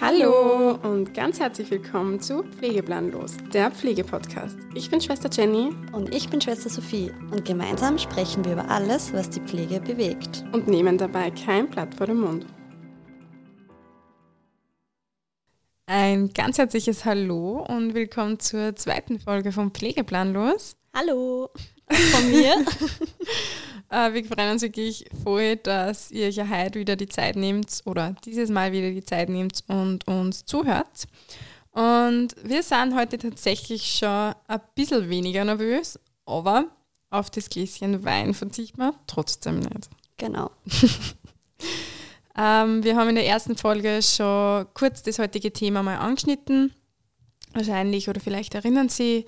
Hallo und ganz herzlich willkommen zu Pflegeplanlos, der Pflegepodcast. Ich bin Schwester Jenny Und ich bin Schwester Sophie und gemeinsam sprechen wir über alles, was die Pflege bewegt. und nehmen dabei kein Blatt vor den Mund. Ein ganz herzliches Hallo und willkommen zur zweiten Folge von Pflegeplanlos. Hallo von mir. Äh, wir freuen uns wirklich voll, dass ihr euch ja heute wieder die Zeit nehmt oder dieses Mal wieder die Zeit nehmt und uns zuhört. Und wir sind heute tatsächlich schon ein bisschen weniger nervös, aber auf das Gläschen Wein verzichten wir trotzdem nicht. genau. Ähm, wir haben in der ersten Folge schon kurz das heutige Thema mal angeschnitten. Wahrscheinlich oder vielleicht erinnern Sie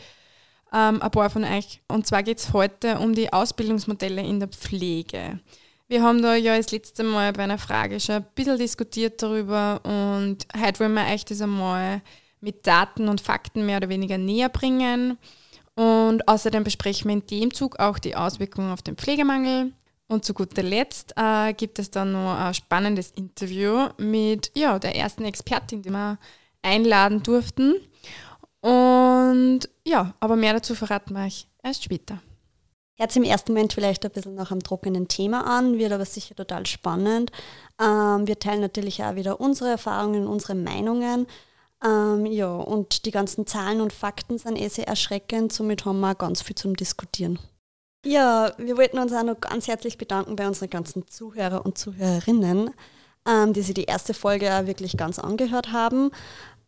ähm, ein paar von euch. Und zwar geht es heute um die Ausbildungsmodelle in der Pflege. Wir haben da ja das letzte Mal bei einer Frage schon ein bisschen diskutiert darüber und heute wollen wir euch das einmal mit Daten und Fakten mehr oder weniger näher bringen. Und außerdem besprechen wir in dem Zug auch die Auswirkungen auf den Pflegemangel. Und zu guter Letzt äh, gibt es dann noch ein spannendes Interview mit ja, der ersten Expertin, die wir einladen durften. Und ja, aber mehr dazu verraten wir euch erst später. Hört im ersten Moment vielleicht ein bisschen nach einem trockenen Thema an, wird aber sicher total spannend. Ähm, wir teilen natürlich auch wieder unsere Erfahrungen, unsere Meinungen. Ähm, ja, und die ganzen Zahlen und Fakten sind eh sehr erschreckend, somit haben wir ganz viel zum Diskutieren. Ja, wir wollten uns auch noch ganz herzlich bedanken bei unseren ganzen Zuhörer und Zuhörerinnen, ähm, die sich die erste Folge auch wirklich ganz angehört haben.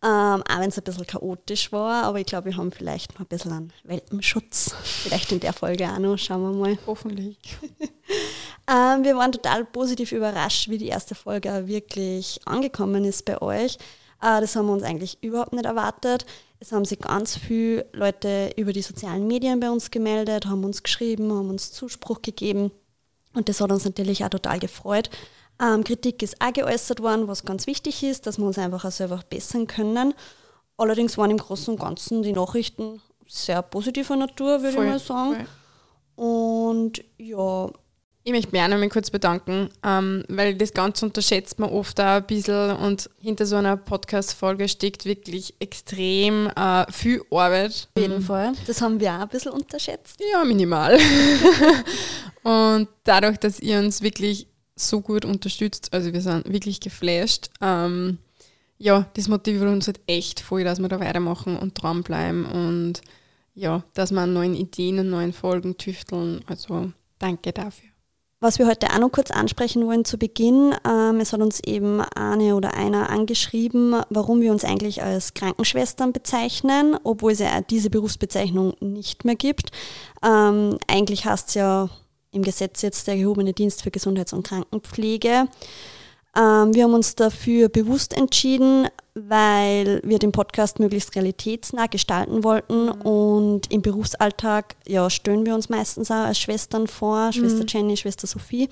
Ähm, auch wenn es ein bisschen chaotisch war, aber ich glaube, wir haben vielleicht noch ein bisschen einen Welpenschutz. Vielleicht in der Folge auch noch, schauen wir mal. Hoffentlich. Ähm, wir waren total positiv überrascht, wie die erste Folge auch wirklich angekommen ist bei euch. Äh, das haben wir uns eigentlich überhaupt nicht erwartet. Es haben sich ganz viele Leute über die sozialen Medien bei uns gemeldet, haben uns geschrieben, haben uns Zuspruch gegeben. Und das hat uns natürlich auch total gefreut. Ähm, Kritik ist auch geäußert worden, was ganz wichtig ist, dass wir uns einfach auch selber bessern können. Allerdings waren im Großen und Ganzen die Nachrichten sehr positiver Natur, würde Voll, ich mal sagen. voll. Und ja, Ich möchte mich auch noch mal kurz bedanken, ähm, weil das Ganze unterschätzt man oft auch ein bisschen und hinter so einer Podcast-Folge steckt wirklich extrem äh, viel Arbeit. auf jeden Fall. Das haben wir auch ein bisschen unterschätzt. Ja, minimal. und dadurch, dass ihr uns wirklich so gut unterstützt, also wir sind wirklich geflasht, ähm, ja, das motiviert uns halt echt voll, dass wir da weitermachen und dranbleiben und ja, dass wir an neuen Ideen und neuen Folgen tüfteln. Also danke dafür. Was wir heute auch noch kurz ansprechen wollen zu Beginn, ähm, es hat uns eben eine oder einer angeschrieben, warum wir uns eigentlich als Krankenschwestern bezeichnen, obwohl es ja diese Berufsbezeichnung nicht mehr gibt. Ähm, eigentlich heißt es ja im Gesetz jetzt der gehobene Dienst für Gesundheits- und Krankenpflege. Ähm, wir haben uns dafür bewusst entschieden, weil wir den Podcast möglichst realitätsnah gestalten wollten und im Berufsalltag ja, stellen wir uns meistens auch als Schwestern vor, Schwester Jenny, Schwester Sophie.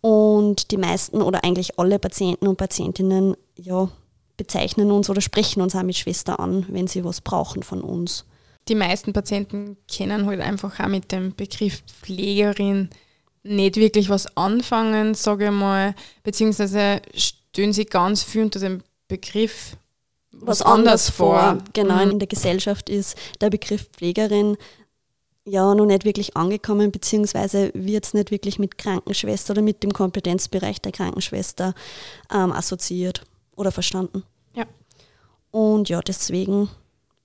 Und die meisten oder eigentlich alle Patienten und Patientinnen ja, bezeichnen uns oder sprechen uns auch mit Schwester an, wenn sie was brauchen von uns. Die meisten Patienten kennen halt einfach auch mit dem Begriff Pflegerin nicht wirklich was anfangen, sage ich mal, beziehungsweise stellen sie ganz viel unter dem Begriff was, anders vor. Genau, Mhm. in der Gesellschaft ist der Begriff Pflegerin ja noch nicht wirklich angekommen, beziehungsweise wird es nicht wirklich mit Krankenschwester oder mit dem Kompetenzbereich der Krankenschwester ähm, assoziiert oder verstanden. Ja. Und ja, deswegen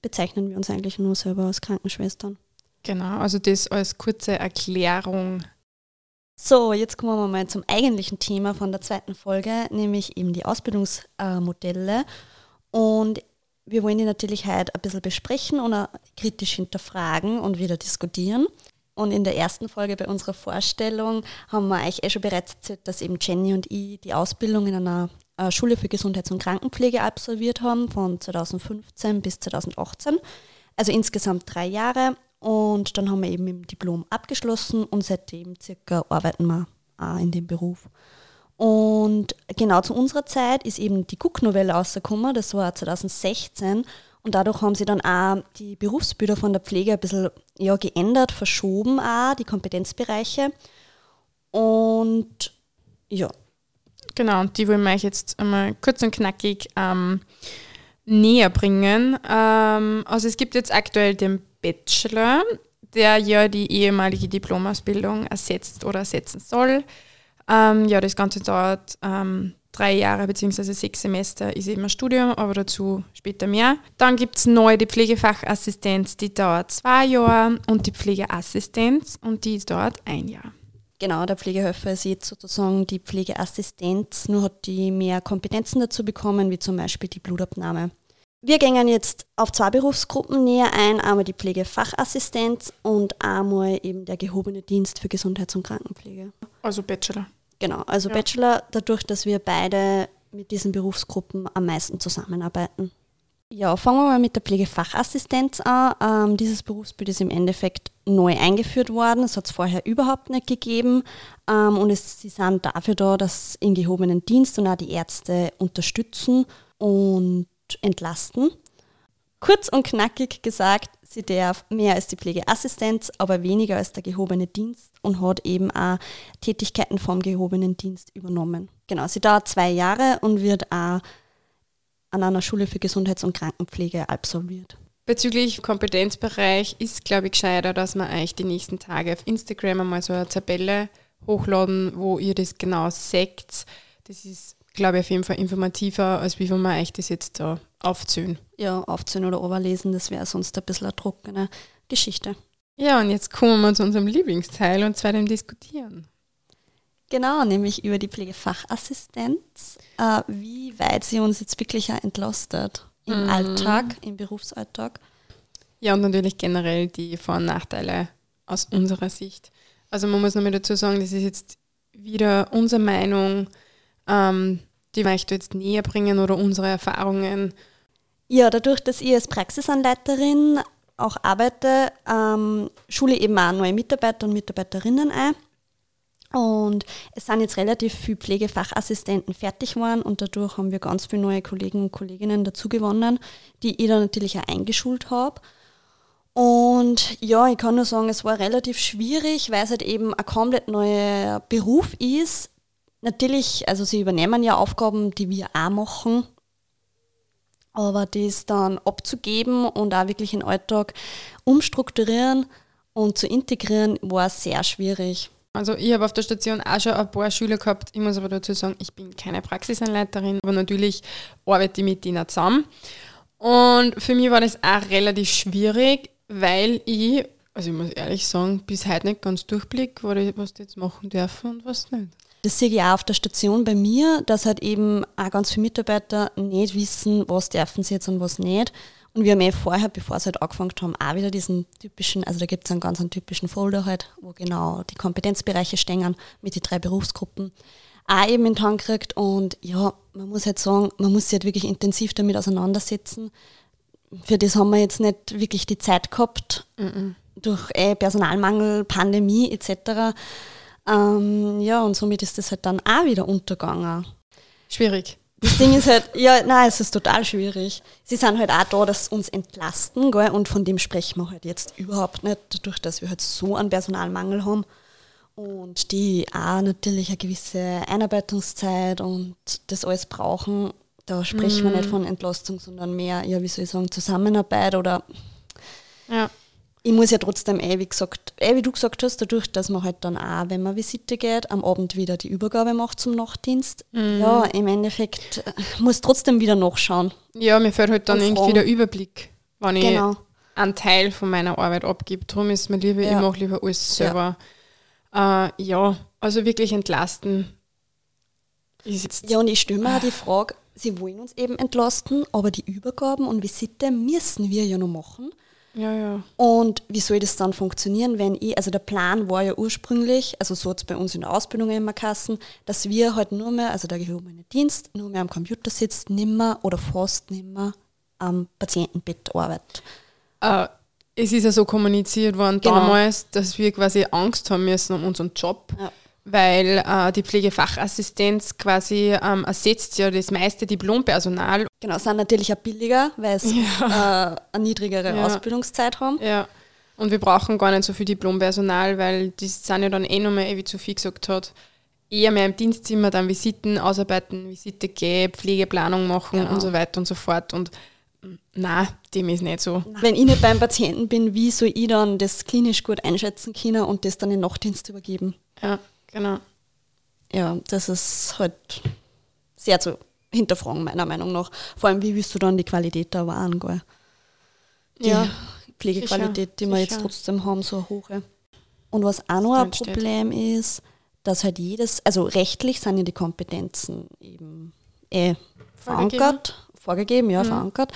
bezeichnen wir uns eigentlich nur selber als Krankenschwestern. Genau, also das als kurze Erklärung. So, jetzt kommen wir mal zum eigentlichen Thema von der zweiten Folge, nämlich eben die Ausbildungsmodelle. Und wir wollen die natürlich heute ein bisschen besprechen und kritisch hinterfragen und wieder diskutieren. Und in der ersten Folge bei unserer Vorstellung haben wir euch eh schon bereits erzählt, dass eben Jenny und ich die Ausbildung in einer äh, Schule für Gesundheits- und Krankenpflege absolviert haben, von 2015 bis 2018. Also insgesamt drei Jahre. Und dann haben wir eben dem Diplom abgeschlossen und seitdem circa arbeiten wir auch in dem Beruf. Und genau zu unserer Zeit ist eben die Cook-Novelle rausgekommen, das war 2016. Und dadurch haben sie dann auch die Berufsbilder von der Pflege ein bisschen ja, geändert, verschoben auch, die Kompetenzbereiche. Und ja. Genau, und die wollen wir euch jetzt einmal kurz und knackig ähm, näher bringen. Ähm, also es gibt jetzt aktuell den Bachelor, der ja die ehemalige Diplomausbildung ersetzt oder ersetzen soll. Ähm, ja, das Ganze dauert ähm, drei Jahre bzw. sechs Semester, ist eben ein Studium, aber dazu später mehr. Dann gibt es neu die Pflegefachassistenz, die dauert zwei Jahre und die Pflegeassistenz und die dauert ein Jahr. Genau, der Pflegehelfer ist jetzt sozusagen die Pflegeassistenz, nur hat die mehr Kompetenzen dazu bekommen, wie zum Beispiel die Blutabnahme. Wir gehen jetzt auf zwei Berufsgruppen näher ein, einmal die Pflegefachassistenz und einmal eben der gehobene Dienst für Gesundheits- und Krankenpflege. Also Bachelor. Genau, also ja. Bachelor, dadurch, dass wir beide mit diesen Berufsgruppen am meisten zusammenarbeiten. Ja, fangen wir mal mit der Pflegefachassistenz an. Ähm, dieses Berufsbild ist im Endeffekt neu eingeführt worden. Es hat es vorher überhaupt nicht gegeben. Ähm, und es, sie sind dafür da, dass in gehobenen Dienst und auch die Ärzte unterstützen und entlasten. Kurz und knackig gesagt, sie darf mehr als die Pflegeassistenz, aber weniger als der gehobene Dienst und hat eben auch Tätigkeiten vom gehobenen Dienst übernommen. Genau, sie dauert zwei Jahre und wird auch an einer Schule für Gesundheits- und Krankenpflege absolviert. Bezüglich Kompetenzbereich ist, glaube ich, gescheiter, dass man euch die nächsten Tage auf Instagram einmal so eine Tabelle hochladen, wo ihr das genau seht. Das ist, glaube ich, auf jeden Fall informativer, als wie wenn wir euch das jetzt da aufzählen. Ja, aufzählen oder überlesen, das wäre sonst ein bisschen eine trockene Geschichte. Ja, und jetzt kommen wir zu unserem Lieblingsteil und zwar dem Diskutieren. Genau, nämlich über die Pflegefachassistenz, äh, wie weit sie uns jetzt wirklich auch entlastet im mhm. Alltag, im Berufsalltag. Ja, und natürlich generell die Vor- und Nachteile aus unserer Sicht. Also man muss nochmal dazu sagen, das ist jetzt wieder unsere Meinung, ähm, die möchte jetzt näher bringen oder unsere Erfahrungen. Ja, dadurch, dass ich als Praxisanleiterin auch arbeite, ähm, schule eben auch neue Mitarbeiter und Mitarbeiterinnen ein. Und es sind jetzt relativ viele Pflegefachassistenten fertig geworden und dadurch haben wir ganz viele neue Kollegen und Kolleginnen dazu gewonnen, die ich dann natürlich auch eingeschult habe. Und ja, ich kann nur sagen, es war relativ schwierig, weil es halt eben ein komplett neuer Beruf ist. Natürlich, also sie übernehmen ja Aufgaben, die wir auch machen, aber das dann abzugeben und auch wirklich in den Alltag umstrukturieren und zu integrieren, war sehr schwierig. Also ich habe auf der Station auch schon ein paar Schüler gehabt. Ich muss aber dazu sagen, ich bin keine Praxisanleiterin, aber natürlich arbeite ich mit denen zusammen. Und für mich war das auch relativ schwierig, weil ich, also ich muss ehrlich sagen, bis heute nicht ganz durchblick, was die jetzt machen dürfen und was nicht. Das sehe ich auch auf der Station bei mir, dass halt eben auch ganz viele Mitarbeiter nicht wissen, was dürfen sie jetzt und was nicht. Und wir haben eh vorher, bevor sie halt angefangen haben, auch wieder diesen typischen, also da gibt es einen ganz einen typischen Folder halt, wo genau die Kompetenzbereiche stehen mit den drei Berufsgruppen, auch eben in den Hand gekriegt. Und ja, man muss halt sagen, man muss sich halt wirklich intensiv damit auseinandersetzen. Für das haben wir jetzt nicht wirklich die Zeit gehabt, mm -mm. durch eh Personalmangel, Pandemie etc. Ähm, ja, und somit ist das halt dann auch wieder untergegangen. Schwierig. Das Ding ist halt, ja, nein, es ist total schwierig. Sie sind halt auch da, dass sie uns entlasten, gell? und von dem sprechen wir halt jetzt überhaupt nicht, dadurch, dass wir halt so einen Personalmangel haben und die auch natürlich eine gewisse Einarbeitungszeit und das alles brauchen. Da sprechen mhm. wir nicht von Entlastung, sondern mehr, ja, wie soll ich sagen, Zusammenarbeit oder ja ich muss ja trotzdem, eh, wie gesagt, eh, wie du gesagt hast, dadurch, dass man halt dann auch, wenn man Visite geht, am Abend wieder die Übergabe macht zum Nachtdienst. Mhm. Ja, im Endeffekt äh, muss trotzdem wieder nachschauen. Ja, mir fällt halt dann irgendwie der Überblick, wenn genau. ich einen Teil von meiner Arbeit abgebe. Darum ist mir lieber, ja. ich mache lieber alles selber. Ja. Äh, ja, also wirklich entlasten. ja, und ich stelle mir auch die Frage, sie wollen uns eben entlasten, aber die Übergaben und Visite müssen wir ja noch machen. Ja, ja. Und wie soll das dann funktionieren, wenn ich, also der Plan war ja ursprünglich, also so hat es bei uns in der Ausbildung immer kassen, dass wir halt nur mehr, also der gehobene Dienst, nur mehr am Computer sitzt, nimmer oder fast nimmer am Patientenbett arbeitet. Uh, es ist ja so kommuniziert worden genau. damals, dass wir quasi Angst haben müssen um unseren Job. Ja. Weil äh, die Pflegefachassistenz quasi ähm, ersetzt ja das meiste Diplompersonal. Genau, sind natürlich auch billiger, weil sie Ja. äh, eine niedrigere Ja. Ausbildungszeit haben. Ja. Und wir brauchen gar nicht so viel Diplompersonal, weil die sind ja dann eh nochmal, eh, wie Sophie gesagt hat, eher mehr im Dienstzimmer dann Visiten ausarbeiten, Visite gehen, Pflegeplanung machen Genau. und so weiter und so fort. Und na, dem ist nicht so. Wenn ich nicht beim Patienten bin, wie soll ich dann das klinisch gut einschätzen können und das dann in den Nachtdienst übergeben? Ja, genau. Ja, das ist halt sehr zu hinterfragen, meiner Meinung nach. Vor allem, wie willst du dann die Qualität da wahren? Gell? Die Ja, Pflegequalität, die wir jetzt sicher. trotzdem haben, so hohe. Und was auch noch ein. Problem ist, dass halt jedes, also rechtlich sind ja die Kompetenzen eben eh Vorgegeben. verankert, vorgegeben, ja, Mhm. verankert.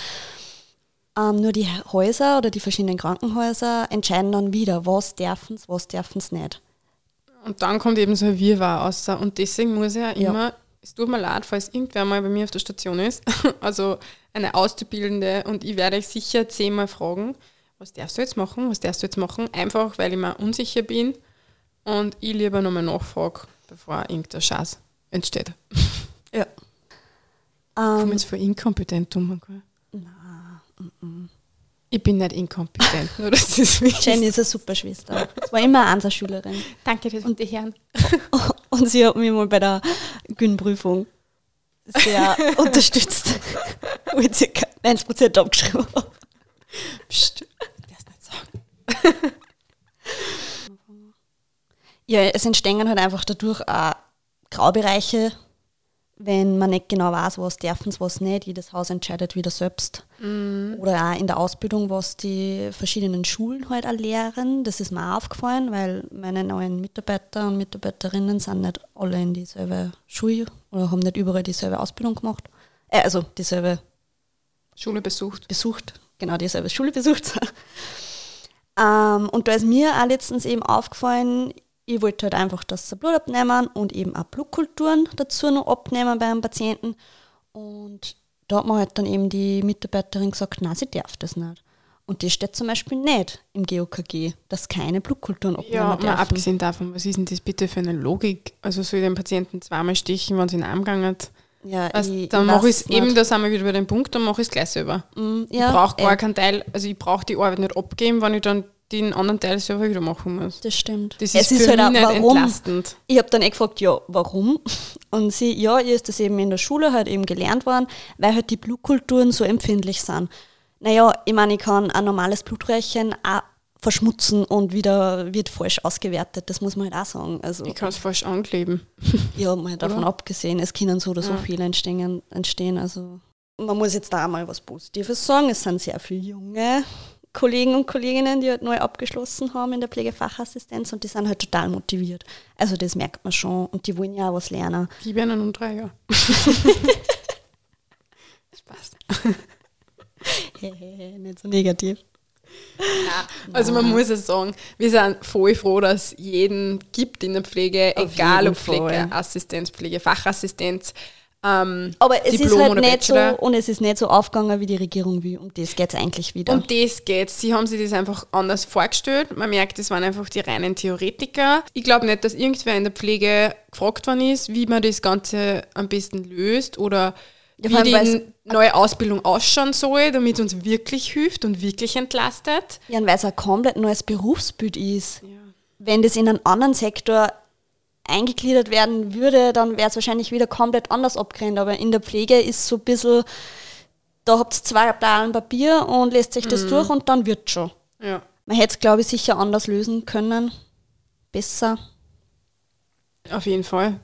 Ähm, nur die Häuser oder die verschiedenen Krankenhäuser entscheiden dann wieder, was dürfen sie, was dürfen sie nicht. Und dann kommt eben so ein Wirrwarr raus. Und deswegen muss ich ja immer, es tut mir leid, falls irgendwer mal bei mir auf der Station ist, also eine Auszubildende, und ich werde euch sicher zehnmal fragen, was darfst du jetzt machen, was darfst du jetzt machen, einfach weil ich mir unsicher bin und ich lieber nochmal nachfrage, bevor irgendein Schatz entsteht. Ja. Ich komme Ähm, jetzt voll inkompetent um. gell? Ich bin nicht inkompetent, nur dass das wisst. Jenny ist eine super Schwester. Es war immer eine Einser-Schülerin. Danke, das und die Herren. Und sie hat mich mal bei der Gyn-Prüfung sehr unterstützt, wo ich circa 90% abgeschrieben habe. Psst, ich darf's nicht sagen. Ja, es entstehen halt einfach dadurch auch Graubereiche, wenn man nicht genau weiß, was dürfen was nicht. Jedes Haus entscheidet wieder selbst. Oder auch in der Ausbildung, was die verschiedenen Schulen halt auch lehren. Das ist mir auch aufgefallen, weil meine neuen Mitarbeiter und Mitarbeiterinnen sind nicht alle in dieselbe Schule oder haben nicht überall dieselbe Ausbildung gemacht. Äh, also dieselbe Schule besucht. besucht, genau dieselbe Schule besucht. ähm, und da ist mir auch letztens eben aufgefallen, ich wollte halt einfach, dass sie Blut abnehmen und eben auch Blutkulturen dazu noch abnehmen beim Patienten. Und da hat mir halt dann eben die Mitarbeiterin gesagt, nein, sie darf das nicht. Und das steht zum Beispiel nicht im GOKG, dass keine Blutkulturen abnehmen Ja, mal dürfen. abgesehen davon, was ist denn das bitte für eine Logik? Also soll ich den Patienten zweimal stichen, wenn sie in den Arm gegangen Ja, also, ich- Dann ich mache ich es eben, da sind wir wieder bei dem Punkt, dann mache ich es gleich selber. Mm, ich ja, brauche gar eh, keinen Teil, also ich brauche die Arbeit nicht abgeben, wenn ich dann den anderen Teil selber wieder machen muss. Das stimmt. Das Es ist, für halt mich auch, nicht warum? entlastend. Ich habe dann eh gefragt, ja, warum? Und sie, ja, ihr ist das eben in der Schule halt eben gelernt worden, weil halt die Blutkulturen so empfindlich sind. Naja, ich meine, ich kann ein normales Blutröhrchen auch verschmutzen und wieder wird falsch ausgewertet. Das muss man halt auch sagen. Also, Ich kann es falsch ankleben. ja, mal davon Oder? abgesehen, es können so oder so Ja. viele entstehen, entstehen. Also, man muss jetzt da auch mal was Positives sagen. Es sind sehr viele junge Kollegen und Kolleginnen, die halt neu abgeschlossen haben in der Pflegefachassistenz und die sind halt total motiviert. Also das merkt man schon und die wollen ja auch was lernen. Die werden um drei Jahre. Spaß. Nicht so negativ. Also man muss es sagen, wir sind voll froh, dass es jeden gibt in der Pflege, Auf egal ob Pflegeassistenz, Pflegefachassistenz, ähm, Aber es Diplom ist halt nicht so, Bachelor. und es ist nicht so aufgegangen, wie die Regierung will. Um das geht es eigentlich wieder. Um das geht Sie haben sich das einfach anders vorgestellt. Man merkt, das waren einfach die reinen Theoretiker. Ich glaube nicht, dass irgendwer in der Pflege gefragt worden ist, wie man das Ganze am besten löst oder Ja, wie die neue Ausbildung ausschauen soll, damit es uns wirklich hilft und wirklich entlastet. ja, und weil es ein komplett neues Berufsbild ist. Wenn das in einen anderen Sektor eingegliedert werden würde, dann wäre es wahrscheinlich wieder komplett anders abgerennt. Aber in der Pflege ist so ein bisschen, da habt ihr zwei Blauen Papier und lässt sich Mhm. das durch und dann wird schon. Ja. Man hätte es, glaube ich, sicher anders lösen können. Besser. Auf jeden Fall.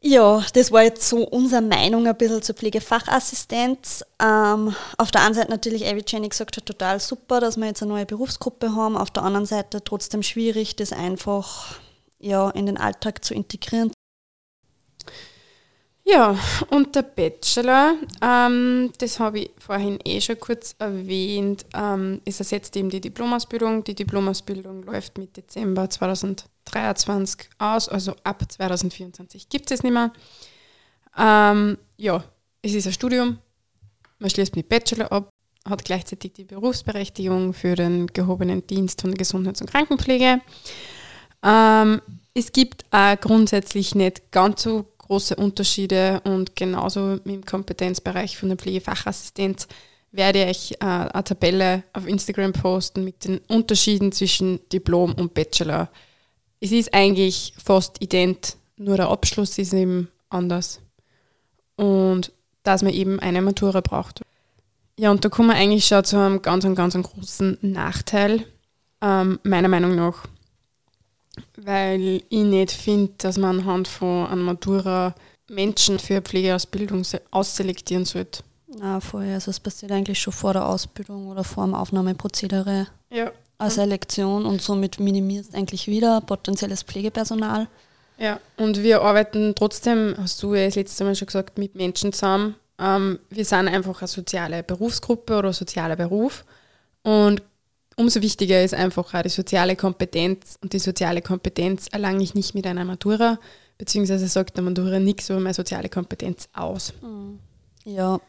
Ja, das war jetzt so unsere Meinung ein bisschen zur Pflegefachassistenz. Ähm, auf der einen Seite natürlich, wie Jenny gesagt hat, total super, dass wir jetzt eine neue Berufsgruppe haben. Auf der anderen Seite trotzdem schwierig, das einfach ja, in den Alltag zu integrieren. Ja, und der Bachelor, ähm, das habe ich vorhin eh schon kurz erwähnt, ähm, ist ersetzt eben die Diplomausbildung. Die Diplomausbildung läuft mit Dezember 2023 aus, also ab 2024 gibt es nicht mehr. Ähm, ja, es ist ein Studium, man schließt mit Bachelor ab, hat gleichzeitig die Berufsberechtigung für den gehobenen Dienst von Gesundheits- und Krankenpflege. Ähm, Es gibt auch grundsätzlich nicht ganz so große Unterschiede und genauso im Kompetenzbereich von der Pflegefachassistenz werde ich äh, eine Tabelle auf Instagram posten mit den Unterschieden zwischen Diplom und Bachelor. Es ist eigentlich fast ident, nur der Abschluss ist eben anders. Und dass man eben eine Matura braucht. Ja, und da kommen wir eigentlich schon zu einem ganz, ganz, ganz großen Nachteil, ähm, meiner Meinung nach. Weil ich nicht finde, dass man anhand von einer Matura Menschen für Pflegeausbildung ausselektieren sollte. Na, vorher. Also es passiert eigentlich schon vor der Ausbildung oder vor dem Aufnahmeprozedere. Ja. Eine Selektion und somit minimierst eigentlich wieder potenzielles Pflegepersonal. Ja, und wir arbeiten trotzdem, hast du ja das letzte Mal schon gesagt, mit Menschen zusammen. Ähm, wir sind einfach eine soziale Berufsgruppe oder sozialer Beruf. Und umso wichtiger ist einfach auch die soziale Kompetenz. Und die soziale Kompetenz erlange ich nicht mit einer Matura, beziehungsweise sagt der Matura nichts über meine soziale Kompetenz aus. Ja,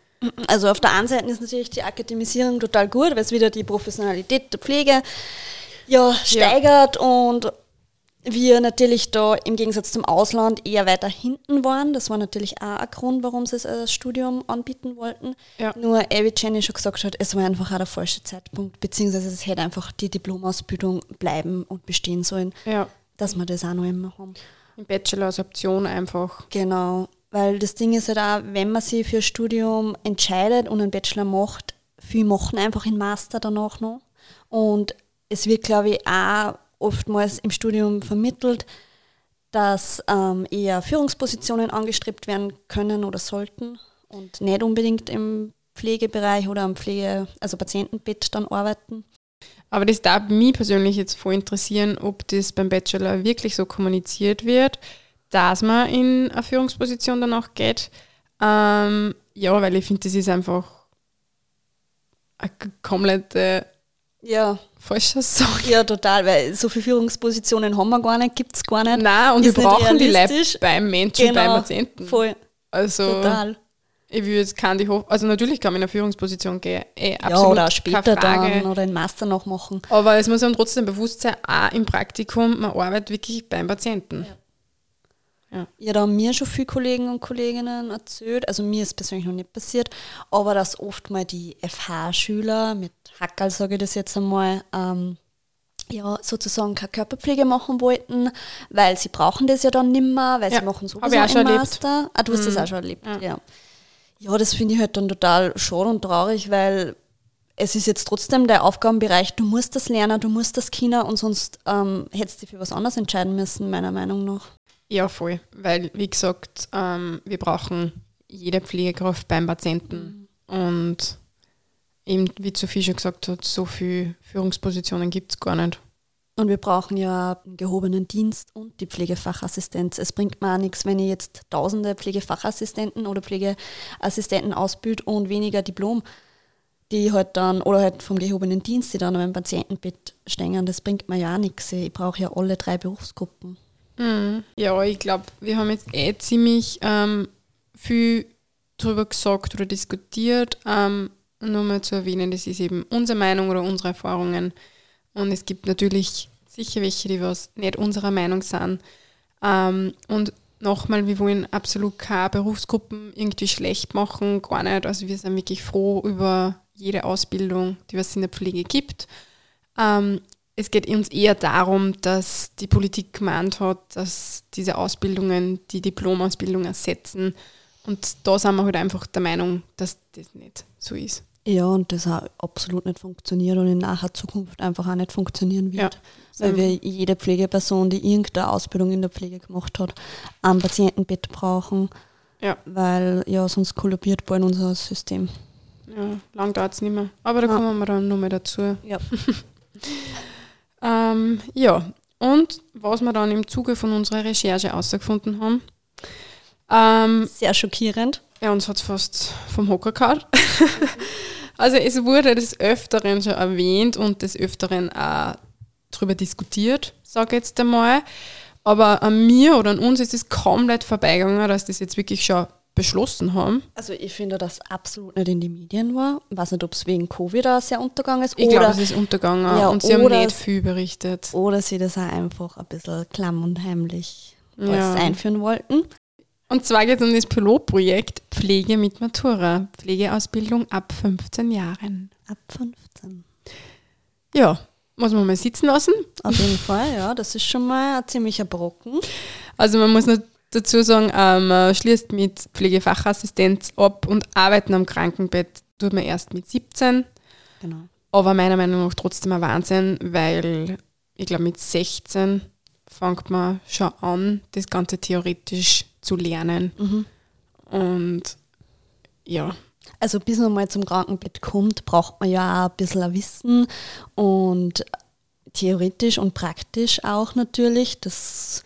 also auf der einen Seite ist natürlich die Akademisierung total gut, weil es wieder die Professionalität der Pflege ja, steigert ja. und wir natürlich da im Gegensatz zum Ausland eher weiter hinten waren. Das war natürlich auch ein Grund, warum sie es als Studium anbieten wollten. Ja. Nur, wie Jenny schon gesagt hat, es war einfach auch der falsche Zeitpunkt, beziehungsweise es hätte einfach die Diplomausbildung bleiben und bestehen sollen, ja. dass wir das auch noch immer haben. Im Bachelor als Option einfach. Genau. Weil das Ding ist halt auch, wenn man sich für ein Studium entscheidet und einen Bachelor macht, viele machen einfach einen Master danach noch. Und es wird, glaube ich, auch oftmals im Studium vermittelt, dass ähm, eher Führungspositionen angestrebt werden können oder sollten und nicht unbedingt im Pflegebereich oder am Pflege, also Patientenbett dann arbeiten. Aber das darf mich persönlich jetzt voll interessieren, ob das beim Bachelor wirklich so kommuniziert wird dass man in eine Führungsposition danach geht. Ähm, ja, weil ich finde, das ist einfach eine komplette ja. falsche Sache. Ja, total, weil so viele Führungspositionen haben wir gar nicht, gibt es gar nicht. Nein, und wir brauchen die Leute beim Menschen, genau, beim Patienten. Voll. Also, total. Ich würde jetzt kann die hoch, also natürlich kann man in eine Führungsposition gehen, eh, absolut ja, oder auch später dann oder einen Master noch machen. Aber es muss einem trotzdem bewusst sein, auch im Praktikum, man arbeitet wirklich beim Patienten. Ja. Ja. ja, da haben mir schon viele Kollegen und Kolleginnen erzählt, also mir ist persönlich noch nicht passiert, aber dass oft mal die FH-Schüler mit Hackerl, sage ich das jetzt einmal, ähm, ja, sozusagen keine Körperpflege machen wollten, weil sie brauchen das ja dann nimmer, weil ja. sie machen sowieso einen Master. Erlebt. Ah, du hast mhm. das auch schon erlebt, ja. Ja, ja das finde ich halt dann total schade und traurig, weil es ist jetzt trotzdem der Aufgabenbereich, du musst das lernen, du musst das Kinder und sonst ähm, hättest du dich für was anderes entscheiden müssen, meiner Meinung nach. Ja, voll. Weil, wie gesagt, ähm, wir brauchen jede Pflegekraft beim Patienten. Mhm. Und eben, wie Sophie schon gesagt hat, so viele Führungspositionen gibt es gar nicht. Und wir brauchen ja einen gehobenen Dienst und die Pflegefachassistenz. Es bringt mir auch nichts, wenn ich jetzt tausende Pflegefachassistenten oder Pflegeassistenten ausbilde und weniger Diplom, die halt dann, oder halt vom gehobenen Dienst, die dann am Patientenbett stehen. Das bringt mir ja auch nichts. Ich brauche ja alle drei Berufsgruppen. Mhm. Ja, ich glaube, wir haben jetzt eh ziemlich ähm, viel darüber gesagt oder diskutiert. Ähm, nur mal zu erwähnen, das ist eben unsere Meinung oder unsere Erfahrungen. Und es gibt natürlich sicher welche, die was nicht unserer Meinung sind. Ähm, und nochmal, wir wollen absolut keine Berufsgruppen irgendwie schlecht machen, gar nicht. Also wir sind wirklich froh über jede Ausbildung, die es in der Pflege gibt. Ähm, es geht uns eher darum, dass die Politik gemeint hat, dass diese Ausbildungen die Diplomausbildung ersetzen. Und da sind wir halt einfach der Meinung, dass das nicht so ist. Ja, und das auch absolut nicht funktioniert und in naher Zukunft einfach auch nicht funktionieren wird. Ja, weil wir jede Pflegeperson, die irgendeine Ausbildung in der Pflege gemacht hat, am Patientenbett brauchen. Ja. Weil ja sonst kollabiert bald unser System. Ja, lang dauert es nicht mehr. Aber da ja. kommen wir dann nochmal dazu. Ja. Ähm, ja, und was wir dann im Zuge von unserer Recherche herausgefunden haben. Ähm, Sehr schockierend. Ja, uns hat es fast vom Hocker gehauen. also es wurde des Öfteren schon erwähnt und des Öfteren auch darüber diskutiert, sage ich jetzt einmal. Aber an mir oder an uns ist es komplett vorbeigegangen, dass das jetzt wirklich schon beschlossen haben. Also ich finde, dass absolut nicht in den Medien war. Ich weiß nicht, ob es wegen Covid auch sehr untergegangen ist. Ich glaube, es ist untergegangen Ja, und sie haben nicht viel berichtet. oder sie das auch einfach ein bisschen klamm und heimlich Ja. einführen wollten. Und zwar geht es um das Pilotprojekt Pflege mit Matura, Pflegeausbildung ab 15 Jahren. Ab 15. Ja, muss man mal sitzen lassen. Auf jeden Fall, ja. Das ist schon mal ein ziemlicher Brocken. Also man muss noch dazu sagen, ähm, man schließt mit Pflegefachassistenz ab und arbeiten am Krankenbett tut man erst mit 17. Genau. Aber meiner Meinung nach trotzdem ein Wahnsinn, weil ich glaube mit 16 fängt man schon an, das Ganze theoretisch zu lernen. Mhm. Und ja, Also bis man mal zum Krankenbett kommt, braucht man ja auch ein bisschen ein Wissen und theoretisch und praktisch auch natürlich. Das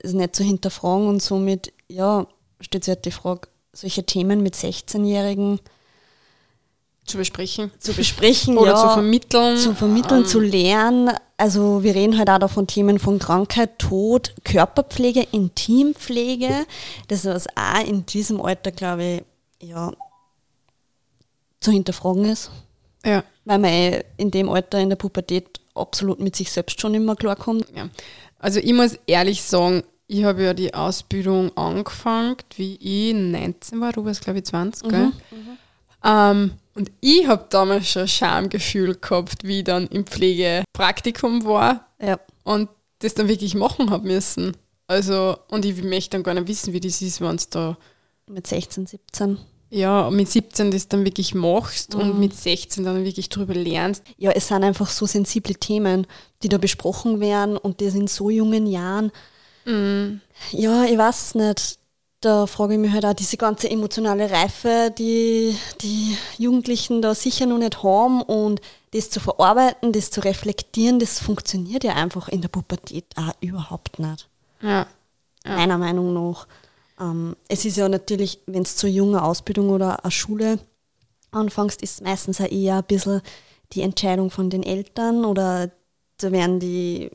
ist nicht zu hinterfragen und somit, ja, stellt sich halt die Frage, solche Themen mit 16-Jährigen zu besprechen zu besprechen oder ja, zu vermitteln. zu vermitteln, Ähm, zu lernen. Also wir reden halt auch da von Themen von Krankheit, Tod, Körperpflege, Intimpflege. Das was auch in diesem Alter, glaube ich, ja, zu hinterfragen ist. Ja, Weil man eh in dem Alter in der Pubertät absolut mit sich selbst schon immer klarkommt. ja. Also ich muss ehrlich sagen, ich habe ja die Ausbildung angefangen, wie ich 19 war, du warst glaube ich 20, gell? Ähm, und ich habe damals schon Schamgefühl gehabt, wie ich dann im Pflegepraktikum war Ja. und das dann wirklich machen habe müssen. Also, und ich möchte dann gar nicht wissen, wie das ist, wenn es da Mit 16, 17. ja, mit 17 das dann wirklich machst und mit 16 dann wirklich drüber lernst. Ja, es sind einfach so sensible Themen, die da besprochen werden und das in so jungen Jahren. Ja, ich weiß nicht. Da frage ich mich halt auch, diese ganze emotionale Reife, die die Jugendlichen da sicher noch nicht haben und das zu verarbeiten, das zu reflektieren, das funktioniert ja einfach in der Pubertät auch überhaupt nicht. Ja. Ja. Meiner Meinung nach. Ähm, es ist ja natürlich, wenn es zur jungen Ausbildung oder eine Schule anfängst, ist meistens auch eher ein bisschen die Entscheidung von den Eltern oder da werden die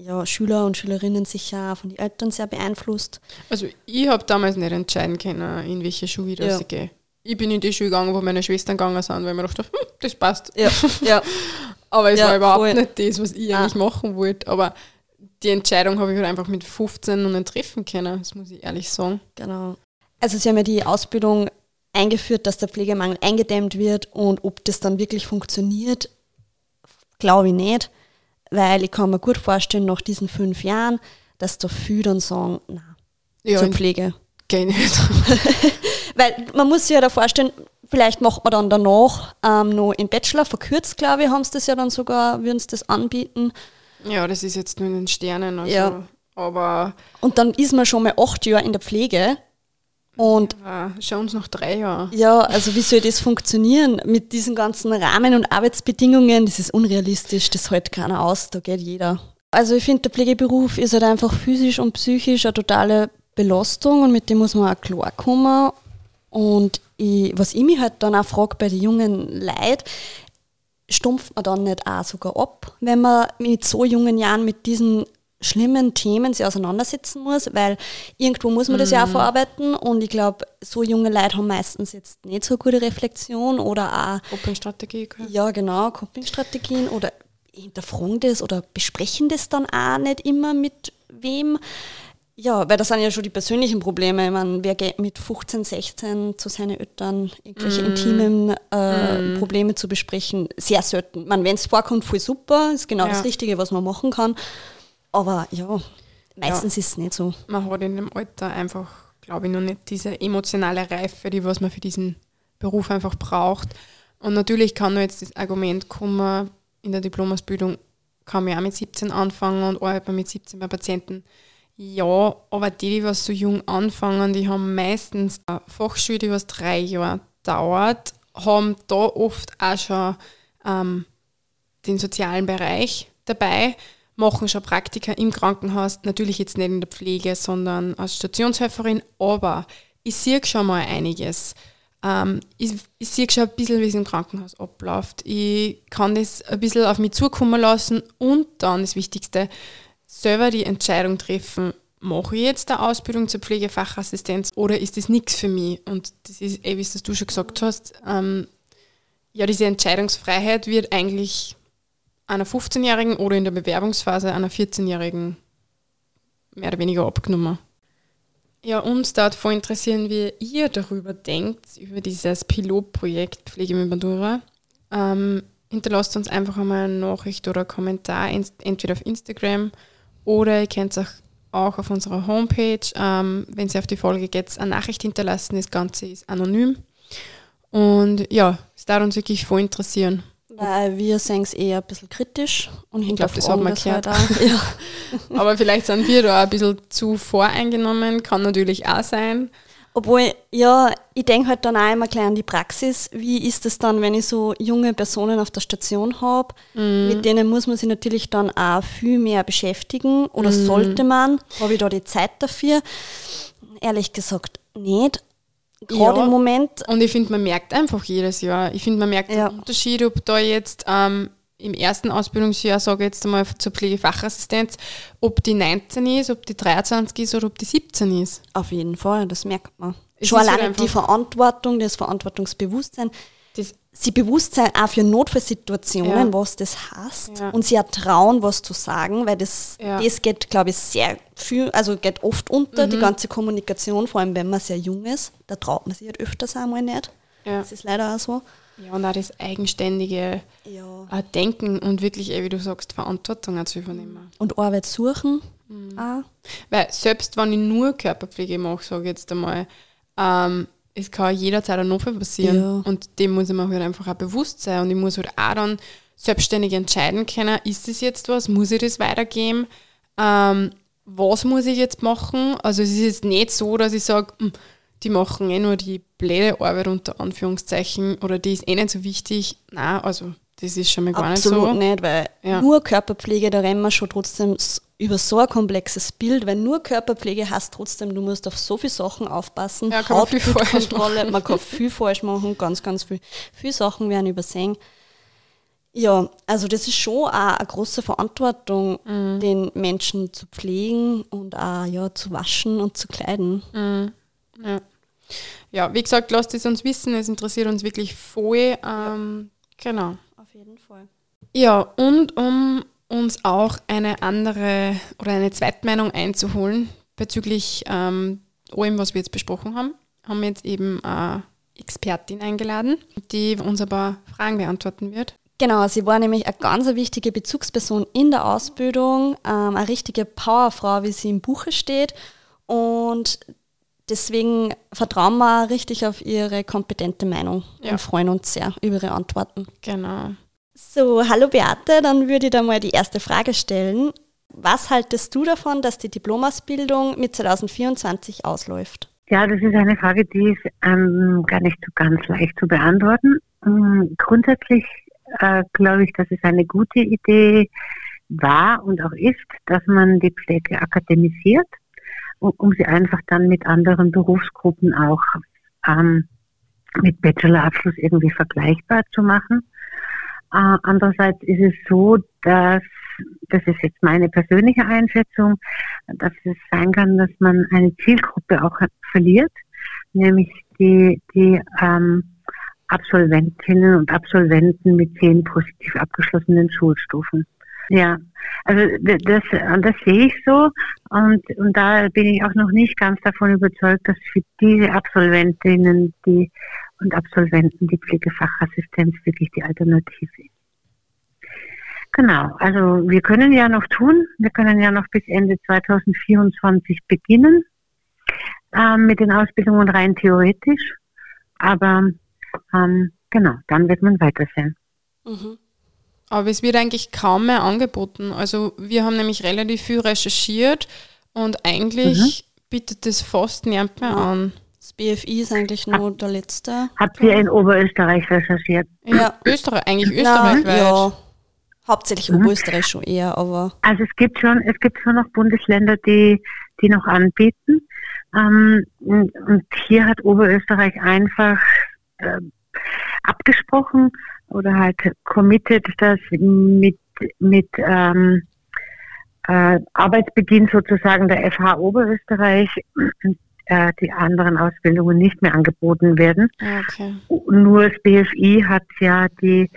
ja, Schüler und Schülerinnen sicher auch von den Eltern sehr beeinflusst. Also ich habe damals nicht entscheiden können, in welche Schule ich Ja. ich gehe. Ich bin in die Schule gegangen, wo meine Schwestern gegangen sind, weil ich mir dachte, hm, das passt. Ja, ja. Aber es Ja, war überhaupt voll. nicht das, was ich Ah. eigentlich machen wollte. Aber die Entscheidung habe ich halt einfach mit 15 noch nicht treffen können, das muss ich ehrlich sagen. Genau. Also sie haben ja die Ausbildung eingeführt, dass der Pflegemangel eingedämmt wird und ob das dann wirklich funktioniert, glaube ich nicht, weil ich kann mir gut vorstellen, nach diesen fünf Jahren, dass da viele dann sagen, na, Ja, zur Pflege. Geh nicht. Weil man muss sich ja da vorstellen, vielleicht macht man dann danach ähm, noch in Bachelor, verkürzt, glaube ich, haben sie das ja dann sogar, würden sie das anbieten. Ja, das ist jetzt nur in den Sternen. Also, Ja. Aber Und dann ist man schon mal acht Jahre in der Pflege. Und äh, schau uns noch drei Jahre. ja, also wie soll das funktionieren mit diesen ganzen Rahmen und Arbeitsbedingungen? Das ist unrealistisch, das hält keiner aus, da geht jeder. Also ich finde, der Pflegeberuf ist halt einfach physisch und psychisch eine totale Belastung und mit dem muss man auch klarkommen. Und ich, was ich mich halt dann auch frage bei den jungen Leuten, stumpft man dann nicht auch sogar ab, wenn man mit so jungen Jahren mit diesen schlimmen Themen sich auseinandersetzen muss, weil irgendwo muss man das ja auch verarbeiten und ich glaube, so junge Leute haben meistens jetzt nicht so gute Reflexion oder auch Coping-Strategie. ja, genau, Coping-Strategien oder hinterfragen das oder besprechen das dann auch nicht immer mit wem. Ja, weil das sind ja schon die persönlichen Probleme. Ich meine, wer geht mit 15, 16 zu seinen Eltern irgendwelche intimen äh, Probleme zu besprechen? Sehr selten. Man, wenn es vorkommt, voll super, ist genau Ja. das Richtige, was man machen kann. Aber ja, meistens ist es nicht so. man hat in dem Alter einfach, glaube ich, noch nicht diese emotionale Reife, die was man für diesen Beruf einfach braucht. Und natürlich kann nur jetzt das Argument kommen, in der Diplomausbildung kann man auch mit 17 anfangen und arbeitet man mit 17 bei Patienten. Ja, aber die, die was so jung anfangen, die haben meistens eine Fachschule, die was drei Jahre dauert, haben da oft auch schon ähm, den sozialen Bereich dabei, machen schon Praktika im Krankenhaus, natürlich jetzt nicht in der Pflege, sondern als Stationshelferin, aber ich sehe schon mal einiges. Ähm, ich, ich sehe schon ein bisschen, wie es im Krankenhaus abläuft. Ich kann das ein bisschen auf mich zukommen lassen und dann das Wichtigste, selber die Entscheidung treffen, mache ich jetzt eine Ausbildung zur Pflegefachassistenz oder ist das nichts für mich? Und das ist, eh, wie es du schon gesagt hast, ähm, ja, diese Entscheidungsfreiheit wird eigentlich einer 15-Jährigen oder in der Bewerbungsphase einer 14-Jährigen mehr oder weniger abgenommen. Ja, uns dort voll interessieren, wie ihr darüber denkt, über dieses Pilotprojekt Pflege mit Madura. Ähm, hinterlasst uns einfach einmal eine Nachricht oder einen Kommentar, entweder auf Instagram oder ihr könnt es auch, auf unserer Homepage, ähm, wenn Sie auf die Folge geht, eine Nachricht hinterlassen. Das Ganze ist anonym. Und ja, es darf uns wirklich voll interessieren. Weil wir sehen es eher ein bisschen kritisch und ich glaube, das haben wir gehört. Halt ja. Aber vielleicht sind wir da ein bisschen zu voreingenommen, kann natürlich auch sein. Obwohl, ja, ich denke halt dann auch immer gleich an die Praxis. Wie ist es dann, wenn ich so junge Personen auf der Station habe? Mm. Mit denen muss man sich natürlich dann auch viel mehr beschäftigen. Oder mm. sollte man? Habe ich da die Zeit dafür? Ehrlich gesagt nicht. Gerade ja. im Moment. Und ich finde, man merkt einfach jedes Jahr. Ich finde, man merkt ja. den Unterschied, ob da jetzt ähm, im ersten Ausbildungsjahr, sage ich jetzt einmal zur Pflegefachassistenz, ob die 19 ist, ob die 23 ist oder ob die 17 ist. Auf jeden Fall, das merkt man. Es Schon alleine halt die Verantwortung, das Verantwortungsbewusstsein, das sie bewusst sein auch für Notfallsituationen, ja. was das heißt ja. und sie ertrauen, was zu sagen, weil das, ja. das geht, glaube ich, sehr viel, also geht oft unter, mhm. die ganze Kommunikation, vor allem wenn man sehr jung ist, da traut man sich halt öfters einmal nicht. Das ist leider auch so. Ja, und auch das eigenständige ja. Denken und wirklich, wie du sagst, Verantwortung zu übernehmen. Und Arbeit suchen. Mhm. Auch. Weil selbst wenn ich nur Körperpflege mache, sage ich jetzt einmal, ähm, es kann jederzeit ein Notfall passieren. Ja. Und dem muss ich mir halt einfach auch bewusst sein. Und ich muss halt auch dann selbstständig entscheiden können, ist das jetzt was, muss ich das weitergeben? Ähm, was muss ich jetzt machen? Also es ist jetzt nicht so, dass ich sage, hm, die machen eh nur die blöde Arbeit unter Anführungszeichen oder die ist eh nicht so wichtig. Nein, also das ist schon mal gar Absolut nicht so. Absolut nicht, weil ja. nur Körperpflege, da rennen wir schon trotzdem über so ein komplexes Bild, weil nur Körperpflege heißt trotzdem, du musst auf so viele Sachen aufpassen. Ja, kann man viel falsch machen. Man kann viel falsch machen, ganz, ganz viel. Viele Sachen werden übersehen. Ja, also das ist schon auch eine große Verantwortung, mhm. den Menschen zu pflegen und auch ja, zu waschen und zu kleiden. Mhm. Ja. ja, wie gesagt, lasst es uns wissen, es interessiert uns wirklich voll. Ähm, ja. Genau. Auf jeden Fall. Ja, und um uns auch eine andere oder eine Zweitmeinung einzuholen bezüglich ähm, allem, was wir jetzt besprochen haben, haben wir jetzt eben eine Expertin eingeladen, die uns ein paar Fragen beantworten wird. Genau, sie war nämlich eine ganz wichtige Bezugsperson in der Ausbildung, ähm, eine richtige Powerfrau, wie sie im Buche steht. Und deswegen vertrauen wir richtig auf ihre kompetente Meinung ja. und freuen uns sehr über ihre Antworten. Genau. So, hallo Beate, dann würde ich da mal die erste Frage stellen. Was haltest du davon, dass die Diplomausbildung mit 2024 ausläuft? Ja, das ist eine Frage, die ist ähm, gar nicht so ganz leicht zu beantworten. Ähm, grundsätzlich äh, glaube ich, dass es eine gute Idee war und auch ist, dass man die Pflege akademisiert, um, sie einfach dann mit anderen Berufsgruppen auch ähm, mit Bachelorabschluss irgendwie vergleichbar zu machen. Äh, andererseits ist es so, dass, das ist jetzt meine persönliche Einschätzung, dass es sein kann, dass man eine Zielgruppe auch verliert, nämlich die, die ähm, Absolventinnen und Absolventen mit zehn positiv abgeschlossenen Schulstufen. Ja, also das, das sehe ich so und, und da bin ich auch noch nicht ganz davon überzeugt, dass für diese Absolventinnen die und Absolventen die Pflegefachassistenz wirklich die Alternative ist. Genau, also wir können ja noch tun, wir können ja noch bis Ende 2024 beginnen äh, mit den Ausbildungen rein theoretisch, aber ähm, genau, dann wird man weitersehen. Mhm. Aber es wird eigentlich kaum mehr angeboten. Also wir haben nämlich relativ viel recherchiert und eigentlich mhm. bietet das fast niemand mehr an. Das BFI ist eigentlich nur der letzte. Habt ihr in Oberösterreich recherchiert? Ja, Österreich, eigentlich österreichweit. Ja, hauptsächlich mhm. Oberösterreich schon eher, aber. Also es gibt schon, es gibt schon noch Bundesländer, die, die noch anbieten. Ähm, und, und, hier hat Oberösterreich einfach äh, abgesprochen oder halt committed, dass mit, mit ähm, äh, Arbeitsbeginn sozusagen der FH Oberösterreich äh, die anderen Ausbildungen nicht mehr angeboten werden. Ah, okay. Nur das BFI hat ja die,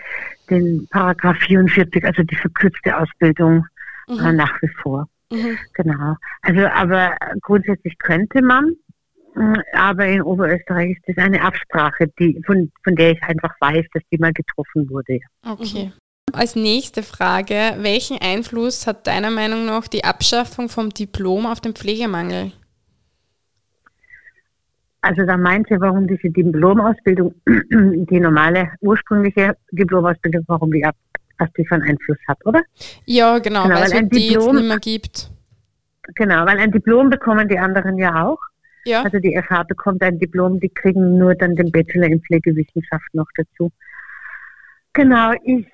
den Paragraph 44, also die verkürzte Ausbildung mhm. äh, nach wie vor. Mhm. Genau. Also, aber grundsätzlich könnte man, aber in Oberösterreich ist das eine Absprache, die, von, von der ich einfach weiß, dass die mal getroffen wurde. Okay. Mhm. Als nächste Frage, welchen Einfluss hat deiner Meinung nach die Abschaffung vom Diplom auf den Pflegemangel? Also da meint sie, warum diese Diplomausbildung, die normale ursprüngliche Diplomausbildung, warum die ab, was die für einen Einfluss hat, oder? Ja, genau, genau weil es halt die Diplom, jetzt nicht mehr gibt. Genau, weil ein Diplom bekommen die anderen ja auch. Ja. Also die FH bekommt ein Diplom, die kriegen nur dann den Bachelor in Pflegewissenschaft noch dazu. Genau, ich,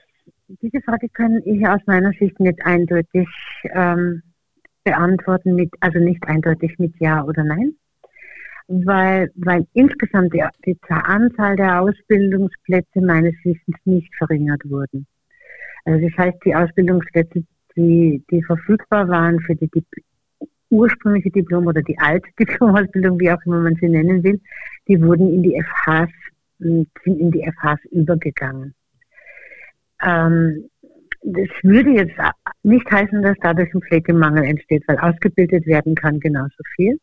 diese Frage kann ich aus meiner Sicht nicht eindeutig ähm, beantworten mit, also nicht eindeutig mit Ja oder Nein weil, weil insgesamt die, die Anzahl der Ausbildungsplätze meines Wissens nicht verringert wurden. Also das heißt, die Ausbildungsplätze, die, die verfügbar waren für die, ursprüngliche Diplom- oder die alte Diplomausbildung, wie auch immer man sie nennen will, die wurden in die FHs, sind in die FHs übergegangen. Ähm, das würde jetzt nicht heißen, dass dadurch ein Pflegemangel entsteht, weil ausgebildet werden kann genauso viel.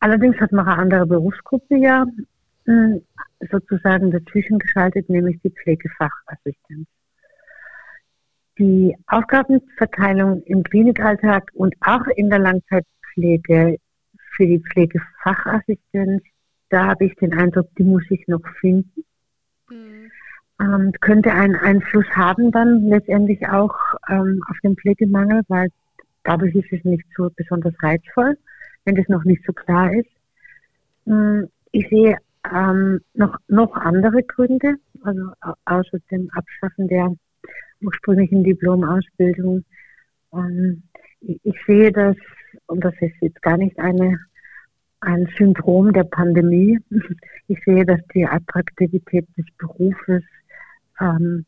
Allerdings hat noch eine andere Berufsgruppe ja hm, sozusagen dazwischen geschaltet, nämlich die Pflegefachassistenz. Die Aufgabenverteilung im Klinikalltag und auch in der Langzeitpflege für die Pflegefachassistenz, da habe ich den Eindruck, die muss ich noch finden. Mhm. Ähm, könnte einen Einfluss haben dann letztendlich auch ähm, auf den Pflegemangel, weil dadurch ist es nicht so besonders reizvoll wenn das noch nicht so klar ist. Hm, ich sehe ähm, noch, noch andere Gründe, also außer dem Abschaffen der ursprünglichen Diplomausbildung. Ähm, ich, sehe das, und das ist jetzt gar nicht eine, ein Syndrom der Pandemie, ich sehe, dass die Attraktivität des Berufes ähm,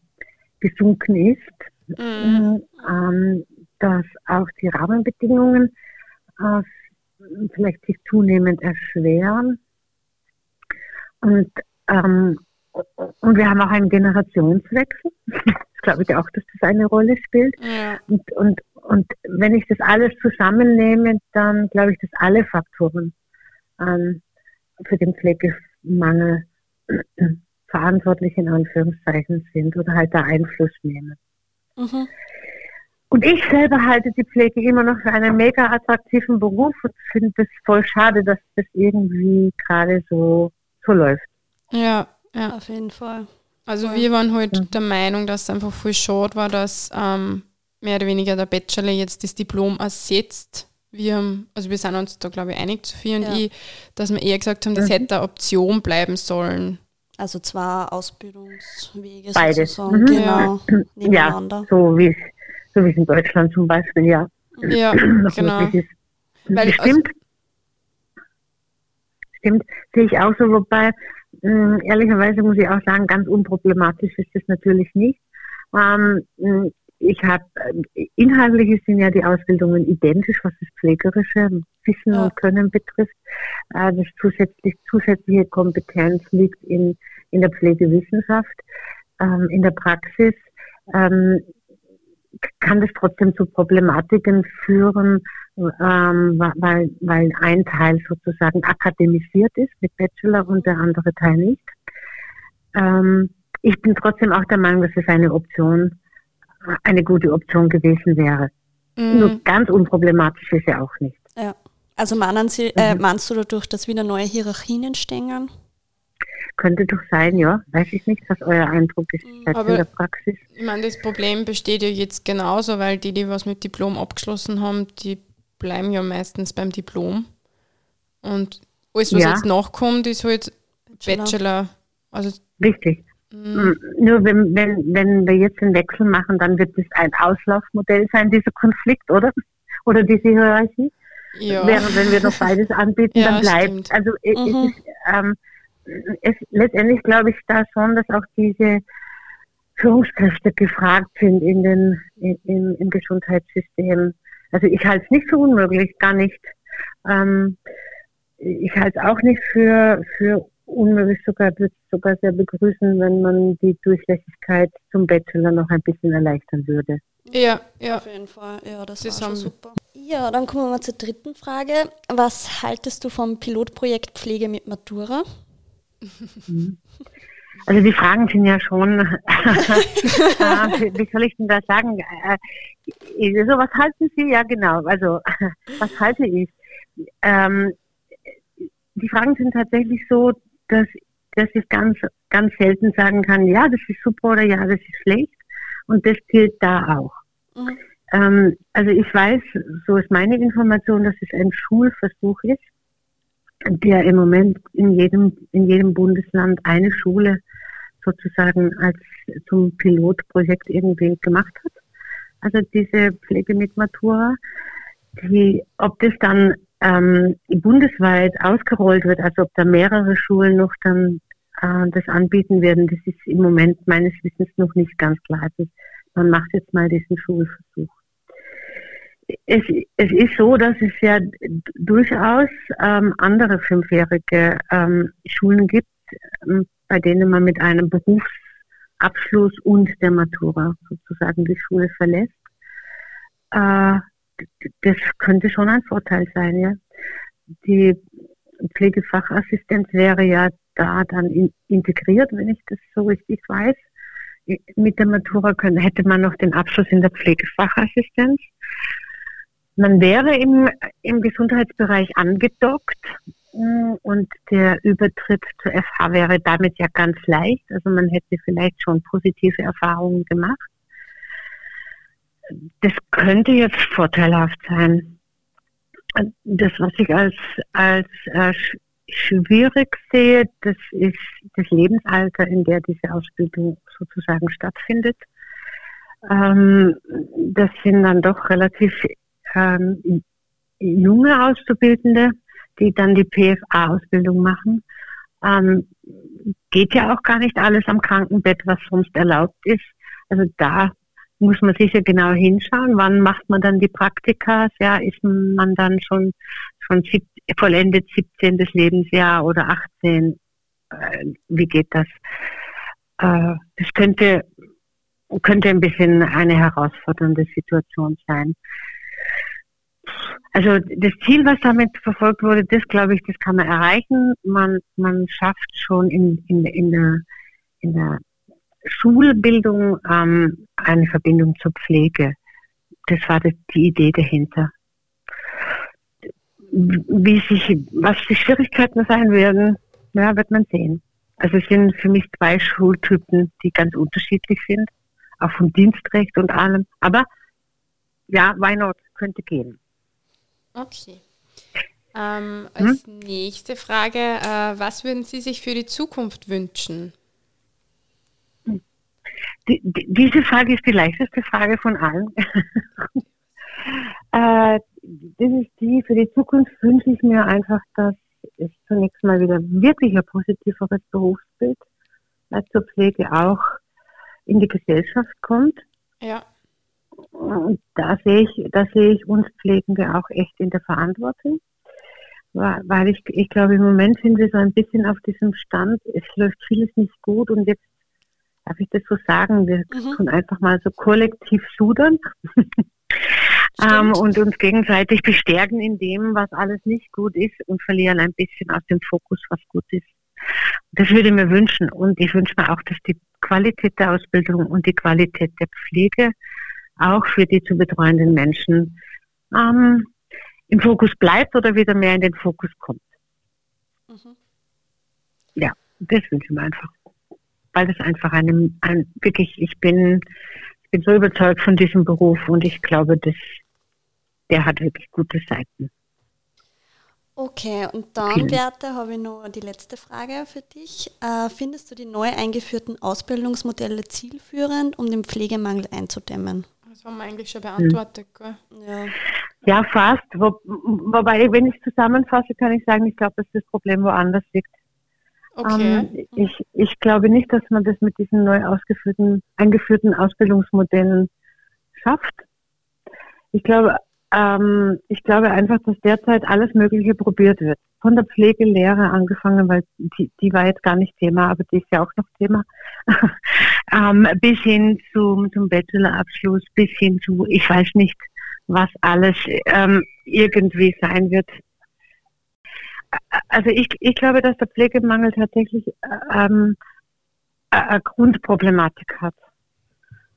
gesunken ist, mhm. ähm, dass auch die Rahmenbedingungen äh, vielleicht sich zunehmend erschweren. Und, ähm, und wir haben auch einen Generationswechsel. Glaube ich auch, dass das eine Rolle spielt. Ja. Und, und, und wenn ich das alles zusammennehme, dann glaube ich, dass alle Faktoren ähm, für den Pflegemangel verantwortlich in Anführungszeichen sind oder halt da Einfluss nehmen. Mhm. Und ich selber halte die Pflege immer noch für einen mega attraktiven Beruf und finde es voll schade, dass das irgendwie gerade so, so läuft. Ja, ja. Auf jeden Fall. Also wir waren heute halt der Meinung, dass es einfach voll schade war, dass ähm, mehr oder weniger der Bachelor jetzt das Diplom ersetzt. Wir haben, also wir sind uns da glaube ich einig, Sophie und ja. ich, dass wir eher gesagt haben, das mhm. hätte eine Option bleiben sollen. Also zwei Ausbildungswege Beides. sozusagen, mhm. genau, nebeneinander. Ja, so wie es so wie es in Deutschland zum Beispiel, ja. Ja, genau. Ist. Weil, stimmt. Also, stimmt, sehe ich auch so, wobei, mh, hm, ehrlicherweise muss ich auch sagen, ganz unproblematisch ist das natürlich nicht. Ähm, hm, ich habe, äh, inhaltlich sind ja die Ausbildungen identisch, was das pflegerische Wissen ja. und Können betrifft. Äh, das zusätzlich, zusätzliche Kompetenz liegt in, in der Pflegewissenschaft. Ähm, in der Praxis ähm, kann das trotzdem zu Problematiken führen, ähm, weil, weil ein Teil sozusagen akademisiert ist mit Bachelor und der andere Teil nicht. Ähm, ich bin trotzdem auch der Meinung, dass es eine Option, eine gute Option gewesen wäre. Mhm. Nur ganz unproblematisch ist ja auch nicht. Ja. Also meinen Sie, äh, mhm. meinst du dadurch, dass wieder neue Hierarchien entstehen? Könnte doch sein, ja. Weiß ich nicht, was euer Eindruck ist Aber in der Praxis. Ich meine, das Problem besteht ja jetzt genauso, weil die, die was mit Diplom abgeschlossen haben, die bleiben ja meistens beim Diplom. Und alles, was ja. jetzt nachkommt, ist halt Bachelor. Bachelor. Also Richtig. Mhm. Nur wenn, wenn, wenn wir jetzt einen Wechsel machen, dann wird es ein Auslaufmodell sein, dieser Konflikt, oder? Oder diese Hierarchie. Ja. Während wenn wir noch beides anbieten, ja, dann bleibt. Stimmt. Also mhm. es ist, ähm, es, letztendlich glaube ich da schon, dass auch diese Führungskräfte gefragt sind in den, in, im Gesundheitssystem. Also ich halte es nicht für unmöglich, gar nicht. Ähm, ich halte es auch nicht für, für unmöglich, sogar würde sogar sehr begrüßen, wenn man die Durchlässigkeit zum Bachelor noch ein bisschen erleichtern würde. Ja, ja. Auf jeden Fall. Ja, das, das war super. Ja, dann kommen wir mal zur dritten Frage. Was haltest du vom Pilotprojekt Pflege mit Matura? Also die Fragen sind ja schon, äh, wie soll ich denn das sagen? Äh, so, was halten Sie? Ja, genau. Also, was halte ich? Ähm, die Fragen sind tatsächlich so, dass, dass ich ganz, ganz selten sagen kann, ja, das ist super oder ja, das ist schlecht. Und das gilt da auch. Mhm. Ähm, also ich weiß, so ist meine Information, dass es ein Schulversuch ist, der im Moment in jedem, in jedem Bundesland eine Schule sozusagen als zum Pilotprojekt irgendwie gemacht hat. Also diese Pflege mit Matura, die, ob das dann ähm, bundesweit ausgerollt wird, also ob da mehrere Schulen noch dann äh, das anbieten werden, das ist im Moment meines Wissens noch nicht ganz klar. Also man macht jetzt mal diesen Schulversuch. Es, es ist so, dass es ja durchaus ähm, andere fünfjährige ähm, Schulen gibt, bei denen man mit einem Berufsabschluss und der Matura sozusagen die Schule verlässt. Äh, das könnte schon ein Vorteil sein, ja. Die Pflegefachassistenz wäre ja da dann in, integriert, wenn ich das so richtig weiß. Mit der Matura hätte man noch den Abschluss in der Pflegefachassistenz. Man wäre im, im Gesundheitsbereich angedockt und der Übertritt zur FH wäre damit ja ganz leicht. Also man hätte vielleicht schon positive Erfahrungen gemacht. Das könnte jetzt vorteilhaft sein. Das, was ich als, als äh, schwierig sehe, das ist das Lebensalter, in der diese Ausbildung sozusagen stattfindet. Ähm, das sind dann doch relativ ähm, junge Auszubildende, die dann die PFA-Ausbildung machen. Ähm, geht ja auch gar nicht alles am Krankenbett, was sonst erlaubt ist. Also da muss man sicher genau hinschauen, wann macht man dann die Praktika, ja, ist man dann schon, schon sieb, vollendet 17. Lebensjahr oder 18, äh, wie geht das? Äh, das könnte, könnte ein bisschen eine herausfordernde Situation sein. Also das Ziel, was damit verfolgt wurde, das glaube ich, das kann man erreichen. Man, man schafft schon in, in, in, der, in der Schulbildung ähm, eine Verbindung zur Pflege. Das war die, die Idee dahinter. Wie sich, was die Schwierigkeiten sein werden, ja, wird man sehen. Also es sind für mich zwei Schultypen, die ganz unterschiedlich sind, auch vom Dienstrecht und allem. Aber ja, why not? Könnte gehen. Okay. Ähm, als hm? nächste Frage, äh, was würden Sie sich für die Zukunft wünschen? Die, die, diese Frage ist die leichteste Frage von allen. äh, das ist die, für die Zukunft wünsche ich mir einfach, dass es zunächst mal wieder wirklich ein positiveres Berufsbild äh, zur Pflege auch in die Gesellschaft kommt. Ja. Und da sehe ich, da sehe ich uns Pflegende auch echt in der Verantwortung. Weil ich, ich glaube, im Moment sind wir so ein bisschen auf diesem Stand, es läuft vieles nicht gut und jetzt darf ich das so sagen, wir mhm. tun einfach mal so kollektiv sudern ähm, und uns gegenseitig bestärken in dem, was alles nicht gut ist und verlieren ein bisschen aus dem Fokus, was gut ist. Das würde ich mir wünschen und ich wünsche mir auch, dass die Qualität der Ausbildung und die Qualität der Pflege auch für die zu betreuenden Menschen ähm, im Fokus bleibt oder wieder mehr in den Fokus kommt. Mhm. Ja, das wünsche ich mir einfach weil das einfach einem, ein, wirklich, ich bin, ich bin so überzeugt von diesem Beruf und ich glaube, dass der hat wirklich gute Seiten. Okay, und dann. Beate, habe ich noch die letzte Frage für dich. Äh, findest du die neu eingeführten Ausbildungsmodelle zielführend, um den Pflegemangel einzudämmen? Das haben wir eigentlich schon beantwortet, hm. Ja. ja, fast. Wo, wobei, wenn ich zusammenfasse, kann ich sagen, ich glaube, dass das Problem woanders liegt. Okay. Ähm, ich, ich glaube nicht, dass man das mit diesen neu ausgeführten, eingeführten Ausbildungsmodellen schafft. Ich glaube, ähm, ich glaube einfach, dass derzeit alles Mögliche probiert wird. Von der Pflegelehre angefangen, weil die, die war jetzt gar nicht Thema, aber die ist ja auch noch Thema, ähm, bis hin zum, zum Bachelorabschluss, bis hin zu, ich weiß nicht, was alles ähm, irgendwie sein wird. Also ich, ich glaube, dass der Pflegemangel tatsächlich ähm, eine Grundproblematik hat.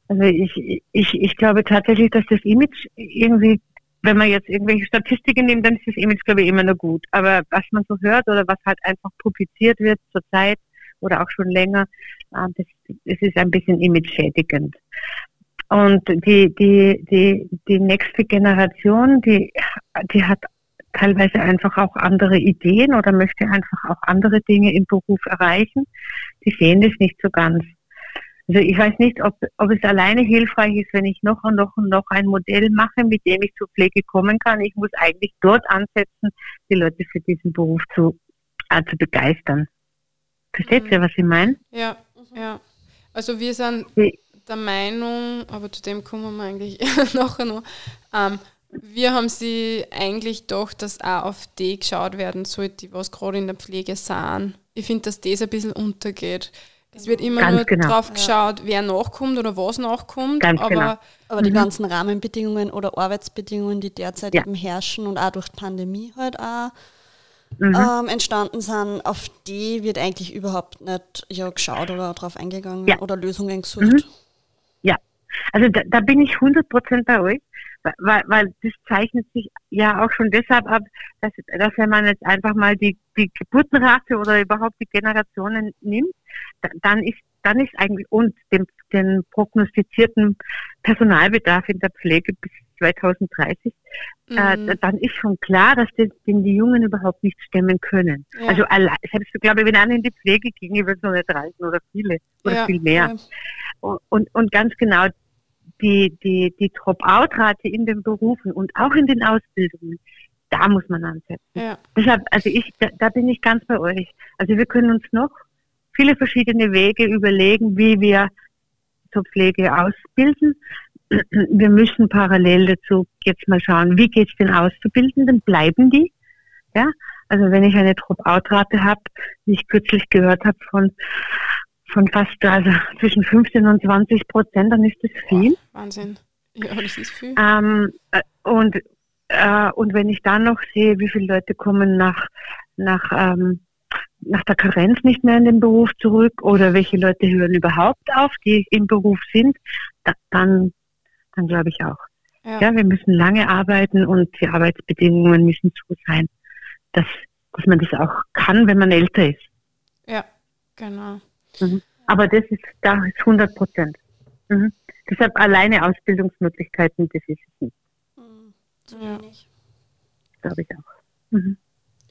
Also ich, ich, ich glaube tatsächlich, dass das Image irgendwie, wenn man jetzt irgendwelche Statistiken nimmt, dann ist das Image, glaube ich, immer noch gut. Aber was man so hört oder was halt einfach publiziert wird zurzeit oder auch schon länger, äh, das, das ist ein bisschen image-schädigend. Und die, die, die, die nächste Generation, die, die hat teilweise einfach auch andere Ideen oder möchte einfach auch andere Dinge im Beruf erreichen. Die sehen das nicht so ganz. Also ich weiß nicht, ob, ob es alleine hilfreich ist, wenn ich noch und noch und noch ein Modell mache, mit dem ich zur Pflege kommen kann. Ich muss eigentlich dort ansetzen, die Leute für diesen Beruf zu, äh, zu begeistern. Versteht mhm. ihr, was ich meine? Ja, ja. Also wir sind der Meinung, aber zu dem kommen wir eigentlich nachher noch, ähm, wir haben sie eigentlich doch, dass auch auf die geschaut werden sollte, was gerade in der Pflege sind. Ich finde, dass das ein bisschen untergeht. Es wird immer Ganz nur genau. drauf geschaut, ja. wer nachkommt oder was nachkommt. Ganz aber, genau. aber die mhm. ganzen Rahmenbedingungen oder Arbeitsbedingungen, die derzeit ja. eben herrschen und auch durch die Pandemie halt auch mhm. ähm, entstanden sind, auf die wird eigentlich überhaupt nicht ja, geschaut oder drauf eingegangen ja. oder Lösungen gesucht. Mhm. Ja, also da, da bin ich 100% bei euch weil, weil das zeichnet sich ja auch schon deshalb ab, dass, dass wenn man jetzt einfach mal die, die Geburtenrate oder überhaupt die Generationen nimmt, dann ist dann ist eigentlich und den, den prognostizierten Personalbedarf in der Pflege bis 2030, äh, mhm. äh, dann ist schon klar, dass den, den die Jungen überhaupt nicht stemmen können. Ja. Also allein, selbst glaube ich, wenn einer in die Pflege ging, wird es noch nicht reichen oder viele oder ja. viel mehr. Ja. Und, und, und ganz genau, die, die, die Drop-out-Rate in den Berufen und auch in den Ausbildungen, da muss man ansetzen. Deshalb, also ich, da, da bin ich ganz bei euch. Also wir können uns noch viele verschiedene Wege überlegen, wie wir zur Pflege ausbilden. Wir müssen parallel dazu jetzt mal schauen, wie geht es den Auszubildenden? Bleiben die? Ja, also wenn ich eine Drop-out-Rate habe, wie ich kürzlich gehört habe von von fast also zwischen 15 und 20 Prozent, dann ist das viel. Wahnsinn. Ja, das ist viel. Ähm, äh, und, äh, und wenn ich dann noch sehe, wie viele Leute kommen nach, nach, ähm, nach der Karenz nicht mehr in den Beruf zurück oder welche Leute hören überhaupt auf, die im Beruf sind, da, dann, dann glaube ich auch. Ja. ja, wir müssen lange arbeiten und die Arbeitsbedingungen müssen so sein, dass, dass man das auch kann, wenn man älter ist. Ja, genau. Mhm. Aber das ist, da ist 100 Prozent. Mhm. Deshalb alleine Ausbildungsmöglichkeiten, das ist es nicht. Mhm. Zu wenig. Glaube ich auch. Mhm.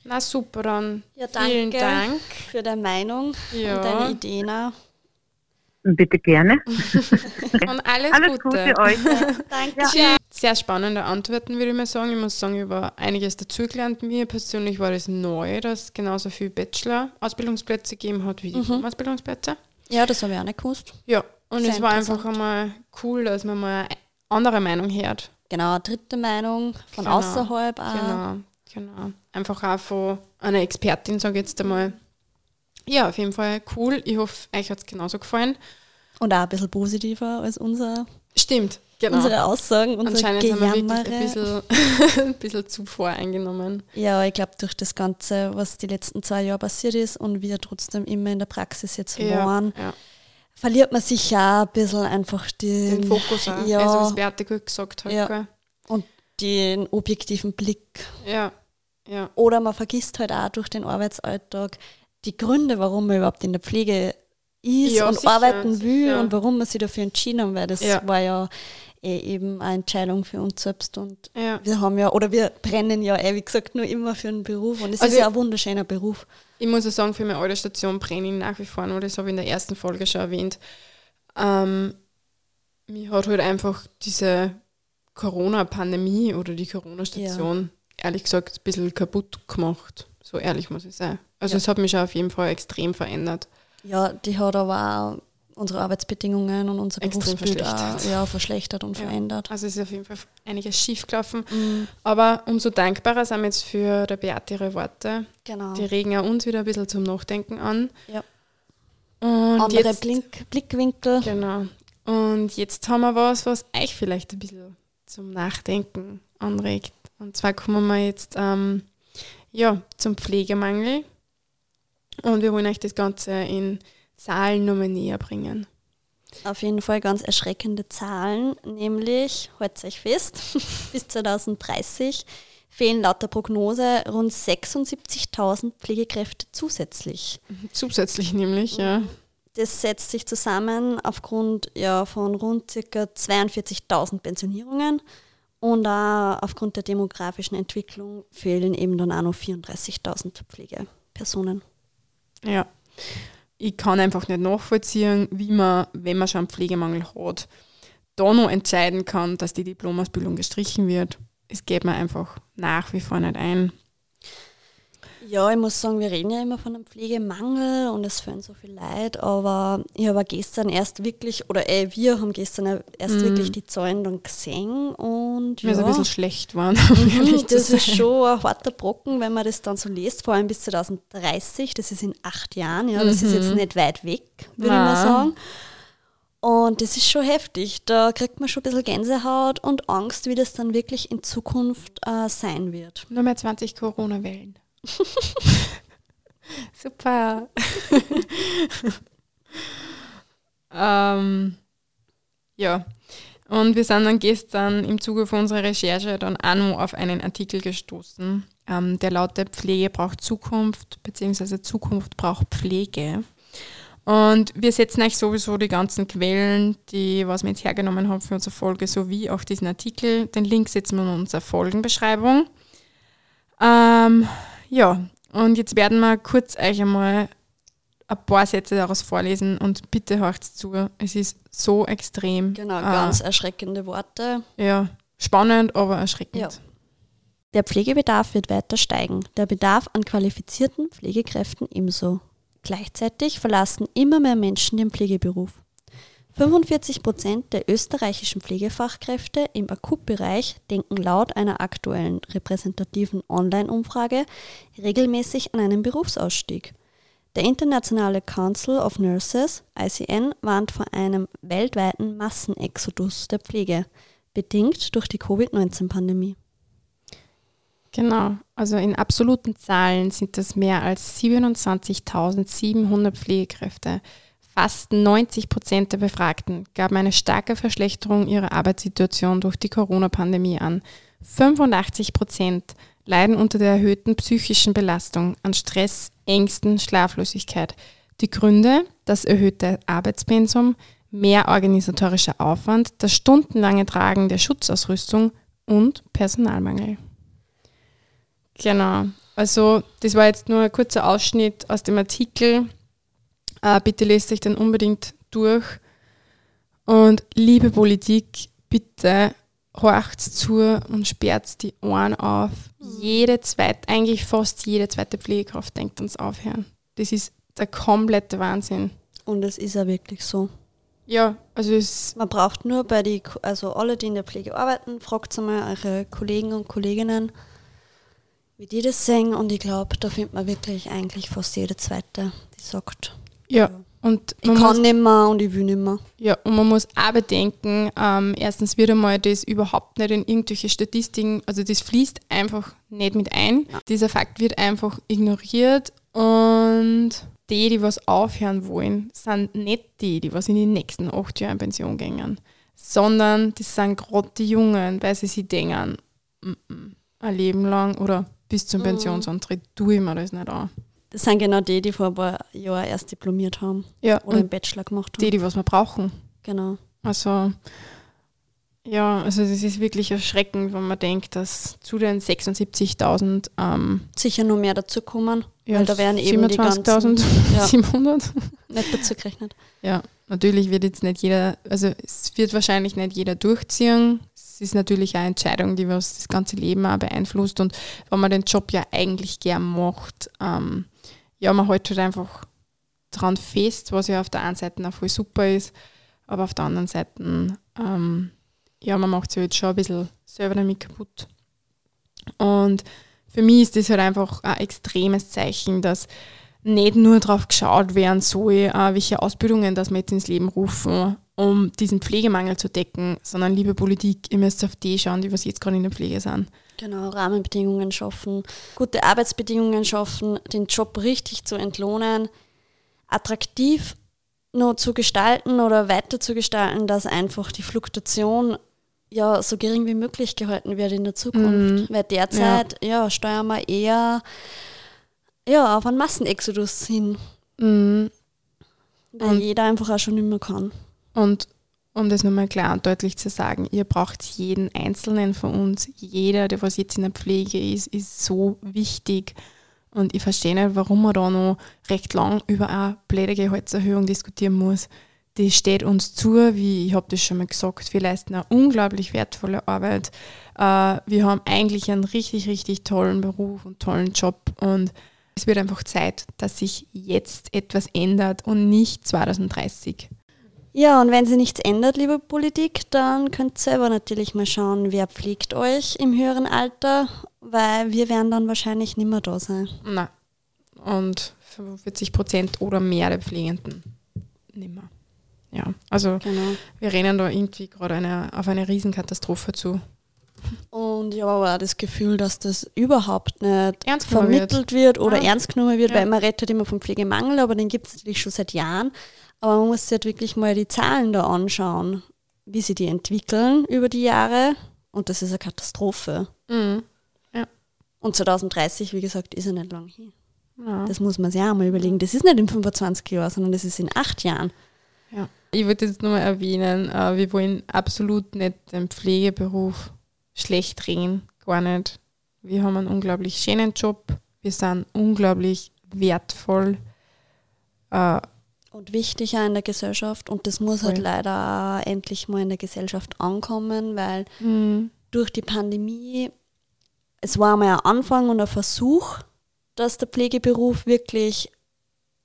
Na super, dann ja, vielen Dank für deine Meinung ja. und deine Ideen. Bitte gerne. und alles, alles Gute. Gute euch. Danke. Ja. Sehr spannende Antworten, würde ich mal sagen. Ich muss sagen, ich habe einiges dazugelernt. Mir persönlich war es neu, dass es genauso viele Bachelor-Ausbildungsplätze gegeben hat wie mhm. Ausbildungsplätze. Ja, das habe ich auch nicht gewusst. Ja, und Sehr es war einfach einmal cool, dass man mal eine andere Meinung hört. Genau, eine dritte Meinung von genau. außerhalb auch. Genau, genau. Einfach auch von einer Expertin, sage ich jetzt einmal. Ja, auf jeden Fall cool. Ich hoffe, euch hat es genauso gefallen. Und auch ein bisschen positiver als unser. Stimmt, genau. Unsere Aussagen, unser Anscheinend Gejammere. sind wir wirklich ein bisschen, ein bisschen zu voreingenommen. Ja, ich glaube, durch das Ganze, was die letzten zwei Jahre passiert ist und wir trotzdem immer in der Praxis jetzt ja, waren, ja. verliert man sich ja ein bisschen einfach den, den Fokus auch. Ja, also, was Beate gut gesagt hat. Ja. Und den objektiven Blick. Ja, ja. Oder man vergisst halt auch durch den Arbeitsalltag, die Gründe, warum man überhaupt in der Pflege ist ja, und sicher, arbeiten will sicher. und warum man sich dafür entschieden hat, weil das ja. war ja eh eben eine Entscheidung für uns selbst und ja. wir haben ja, oder wir brennen ja eh, wie gesagt, nur immer für einen Beruf und es also ist ja ein wunderschöner Beruf. Ich muss ja sagen, für meine alte Station brenne ich nach wie vor nur, das habe ich in der ersten Folge schon erwähnt. Ähm, mir hat halt einfach diese Corona-Pandemie oder die Corona-Station, ehrlich gesagt, ein bisschen kaputt gemacht. So ehrlich muss ich sein. Also Ja. es hat mich auf jeden Fall extrem verändert. Ja, die hat aber auch unsere Arbeitsbedingungen und unser Extrem Berufsbild auch, verschlechtert. ja, verschlechtert und Ja. verändert. Also es ist auf jeden Fall einiges schief gelaufen. Mhm. Aber umso dankbarer sind wir jetzt für der Beate ihre Worte. Genau. Die regen ja uns wieder ein bisschen zum Nachdenken an. Ja. Und Andere jetzt, Blink, Blickwinkel. Genau. Und jetzt haben wir was, was euch vielleicht ein bisschen zum Nachdenken anregt. Und zwar kommen wir jetzt ähm, ja, zum Pflegemangel. Und wir wollen euch das Ganze in Zahlen nochmal näher bringen. Auf jeden Fall ganz erschreckende Zahlen, nämlich, haltet euch fest, bis 2030 fehlen laut der Prognose rund 76.000 Pflegekräfte zusätzlich. Zusätzlich nämlich, ja. Das setzt sich zusammen aufgrund ja, von rund ca. 42.000 Pensionierungen und auch aufgrund der demografischen Entwicklung fehlen eben dann auch noch 34.000 Pflegepersonen. Ja. Ich kann einfach nicht nachvollziehen, wie man, wenn man schon einen Pflegemangel hat, da noch entscheiden kann, dass die Diplomausbildung gestrichen wird. Es geht mir einfach nach wie vor nicht ein. Ja, ich muss sagen, wir reden ja immer von einem Pflegemangel und es fehlen so viel Leid, aber ich habe gestern erst wirklich, oder äh, wir haben gestern erst Mhm. wirklich die Zahlen dann gesehen und ja, ist ein bisschen schlecht waren, zu das ist schon ein harter Brocken, wenn man das dann so liest, vor allem bis 2030, das ist in acht Jahren, ja, das ist jetzt nicht weit weg, würde ich mal Mhm. Sagen. Und das ist schon heftig, da kriegt man schon ein bisschen Gänsehaut und Angst, wie das dann wirklich in Zukunft äh, sein wird. Nur mehr 20 Corona-Wellen. Super. ähm, ja, und wir sind dann gestern im Zuge von unserer Recherche dann auch noch auf einen Artikel gestoßen, ähm, der lautet Pflege braucht Zukunft, beziehungsweise Zukunft braucht Pflege. Und wir setzen euch sowieso die ganzen Quellen, die was wir jetzt hergenommen haben für unsere Folge, sowie auch diesen Artikel. Den Link setzen wir in unsere Folgenbeschreibung. Ähm, ja, und jetzt werden wir kurz euch einmal ein paar Sätze daraus vorlesen und bitte hört zu. Es ist so extrem. Genau, äh, ganz erschreckende Worte. ja, spannend, aber erschreckend. Ja. Der Pflegebedarf wird weiter steigen, der Bedarf an qualifizierten Pflegekräften ebenso. Gleichzeitig verlassen immer mehr Menschen den Pflegeberuf. 45 Prozent der österreichischen Pflegefachkräfte im Akutbereich denken laut einer aktuellen repräsentativen Online-Umfrage regelmäßig an einen Berufsausstieg. Der Internationale Council of Nurses, ICN, warnt vor einem weltweiten Massenexodus der Pflege, bedingt durch die Covid-19-Pandemie. Genau, also in absoluten Zahlen sind das mehr als 27.700 Pflegekräfte. Fast 90 Prozent der Befragten gaben eine starke Verschlechterung ihrer Arbeitssituation durch die Corona-Pandemie an. 85 Prozent leiden unter der erhöhten psychischen Belastung an Stress, Ängsten, Schlaflosigkeit. Die Gründe, das erhöhte Arbeitspensum, mehr organisatorischer Aufwand, das stundenlange Tragen der Schutzausrüstung und Personalmangel. Genau. Also das war jetzt nur ein kurzer Ausschnitt aus dem Artikel. Äh, bitte lest euch den unbedingt durch. Und liebe Politik, bitte horcht zu und sperrt die Ohren auf. Jede zweite, eigentlich fast jede zweite Pflegekraft denkt ans Aufhören. Das ist der komplette Wahnsinn. Und es ist ja wirklich so. Ja, also es Man braucht nur bei die, also alle, die in der Pflege arbeiten, fragt einmal eure Kollegen und Kolleginnen, wie die das sehen. Und ich glaube, da findet man wirklich eigentlich fast jede zweite, die sagt, ja und ich man kann muss- nicht mehr und ich will nicht mehr. Ja, und man muss auch bedenken, ähm, erstens wird einmal das überhaupt nicht in irgendwelche Statistiken, also das fließt einfach nicht mit ein. Ja. Dieser Fakt wird einfach ignoriert und die, die was aufhören wollen, sind nicht die, die was in den nächsten acht Jahren in Pension gehen, sondern das sind gerade die Jungen, weil sie sich denken, mm -mm, ein Leben lang oder bis zum Mhm. Pensionsantritt tue ich mir das nicht an. Das sind genau die, die vor ein paar Jahren erst diplomiert haben Ja, oder einen Bachelor gemacht haben. die, die was wir brauchen. genau. Also, ja, also das ist wirklich erschreckend, wenn man denkt, dass zu den 76.000 ähm, Sicher noch mehr dazu kommen, ja, weil da werden eben die ganzen 27.700. nicht dazu gerechnet. Ja, natürlich wird jetzt nicht jeder, also es wird wahrscheinlich nicht jeder durchziehen. Es ist natürlich eine Entscheidung, die was das ganze Leben auch beeinflusst. Und wenn man den Job ja eigentlich gern macht, ähm, ja, man hält halt einfach dran fest, was ja auf der einen Seite auch voll super ist, aber auf der anderen Seite, ähm, ja, man macht sich jetzt schon ein bisschen selber damit kaputt. Und für mich ist das halt einfach ein extremes Zeichen, dass nicht nur darauf geschaut werden soll, äh, welche Ausbildungen das wir jetzt ins Leben rufen, um diesen Pflegemangel zu decken, sondern liebe Politik, ihr müsst auf die schauen, die was jetzt gerade in der Pflege sind. Genau, Rahmenbedingungen schaffen, gute Arbeitsbedingungen schaffen, den Job richtig zu entlohnen, attraktiv noch zu gestalten oder weiter zu gestalten, dass einfach die Fluktuation ja so gering wie möglich gehalten wird in der Zukunft. Mhm. Weil derzeit ja. ja. steuern wir eher ja, auf einen Massenexodus hin. Mhm. Weil und jeder einfach auch schon nicht mehr kann. Und um das nochmal klar und deutlich zu sagen, ihr braucht jeden Einzelnen von uns. Jeder, der was jetzt in der Pflege ist, ist so wichtig. Und ich verstehe nicht, warum man da noch recht lang über eine blöde Gehaltserhöhung diskutieren muss. Die steht uns zu, wie ich habe das schon mal gesagt, wir leisten eine unglaublich wertvolle Arbeit. Äh, wir haben eigentlich einen richtig, richtig tollen Beruf und tollen Job und es wird einfach Zeit, dass sich jetzt etwas ändert und nicht 2030. Ja, und wenn sich nichts ändert, liebe Politik, dann könnt ihr selber natürlich mal schauen, wer pflegt euch im höheren Alter, weil wir werden dann wahrscheinlich nicht mehr da sein. Nein. Und 45 Prozent oder mehr der Pflegenden nicht mehr. Ja, also genau. wir rennen da irgendwie gerade eine, auf eine Riesenkatastrophe zu. Und ich habe aber auch das Gefühl, dass das überhaupt nicht ernst vermittelt wird, wird oder ja. ernst genommen wird, ja. weil man redet immer vom Pflegemangel, aber den gibt es natürlich schon seit Jahren. Aber man muss sich halt wirklich mal die Zahlen da anschauen, wie sie die entwickeln über die Jahre. Und das ist eine Katastrophe. Mhm. Ja. Und 2030, wie gesagt, ist ja nicht lang hin. Ja. Das muss man sich auch mal überlegen. Das ist nicht in 25 Jahren, sondern das ist in acht Jahren. Ja. Ich würde jetzt nur mal erwähnen, äh, wir wollen absolut nicht den Pflegeberuf schlecht reden, gar nicht. Wir haben einen unglaublich schönen Job, wir sind unglaublich wertvoll. Äh, und wichtig auch in der Gesellschaft und das muss halt voll. halt leider endlich mal in der Gesellschaft ankommen, weil mhm. durch die Pandemie, es war mal ein Anfang und ein Versuch, dass der Pflegeberuf wirklich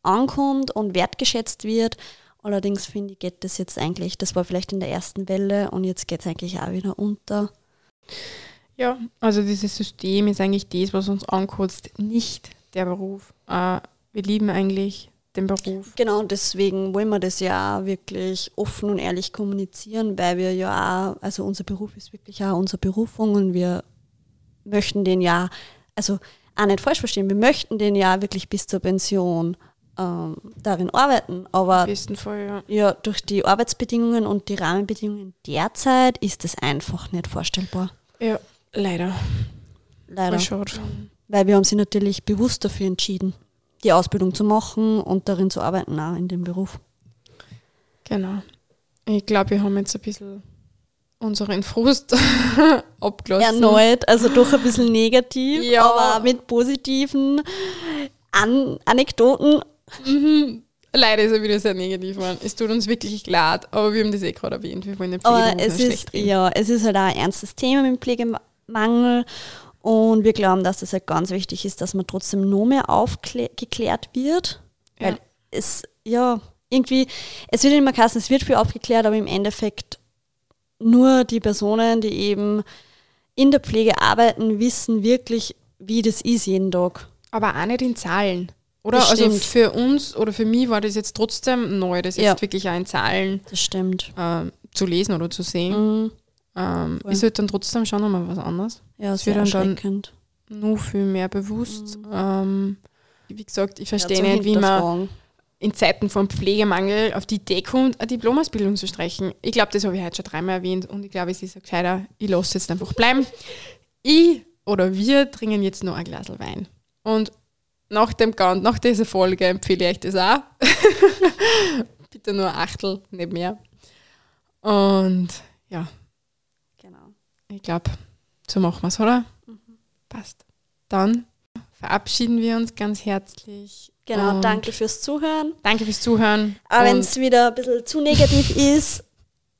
ankommt und wertgeschätzt wird. Allerdings finde ich, geht das jetzt eigentlich, das war vielleicht in der ersten Welle und jetzt geht es eigentlich auch wieder unter. Ja, also dieses System ist eigentlich das, was uns ankotzt, nicht der Beruf. Äh, wir lieben eigentlich den Beruf. Genau, deswegen wollen wir das ja auch wirklich offen und ehrlich kommunizieren, weil wir ja auch, also unser Beruf ist wirklich auch unsere Berufung und wir möchten den ja, also auch nicht falsch verstehen, wir möchten den ja wirklich bis zur Pension ähm, darin arbeiten. Aber Fall, ja. ja, durch die Arbeitsbedingungen und die Rahmenbedingungen derzeit ist das einfach nicht vorstellbar. Ja, leider. Leider. Weil wir haben sie natürlich bewusst dafür entschieden, die Ausbildung zu machen und darin zu arbeiten, auch in dem Beruf. Genau. Ich glaube, wir haben jetzt ein bisschen unseren Frust abgelassen. Erneut, also doch ein bisschen negativ, ja. aber mit positiven An Anekdoten Mhm. Leider ist er wieder sehr negativ geworden. Es tut uns wirklich leid, aber wir haben das eh gerade erwähnt. Wir wollen den aber es ist, Ja, es ist halt auch ein ernstes Thema mit dem Pflegemangel und wir glauben, dass es halt ganz wichtig ist, dass man trotzdem noch mehr aufgeklärt wird. Ja. Weil es, ja, irgendwie, es wird immer heißen, es wird viel aufgeklärt, aber im Endeffekt nur die Personen, die eben in der Pflege arbeiten, wissen wirklich, wie das ist jeden Tag. Aber auch nicht in Zahlen. Oder? also für uns oder für mich war das jetzt trotzdem neu, das ja. jetzt wirklich auch in Zahlen das stimmt. Äh, zu lesen oder zu sehen. Mhm. Ähm, ist halt dann trotzdem schon nochmal was anderes. Ja, es wird dann, dann nur viel mehr bewusst. Mhm. Ähm, wie gesagt, ich verstehe ja, nicht, wie man in Zeiten von Pflegemangel auf die Idee kommt, eine Diplomausbildung zu streichen. Ich glaube, das habe ich heute schon dreimal erwähnt und ich glaube, es ist ein gescheiter, ich lasse jetzt einfach bleiben. Ich oder wir trinken jetzt noch ein Glas Wein. Und nach, dem, nach dieser Folge empfehle ich euch das auch. Bitte nur Achtel, nicht mehr. Und ja. Ich glaube, so machen wir es, oder? Mhm. Passt. Dann verabschieden wir uns ganz herzlich. Genau, danke fürs Zuhören. Danke fürs Zuhören. Aber wenn es wieder ein bisschen zu negativ ist,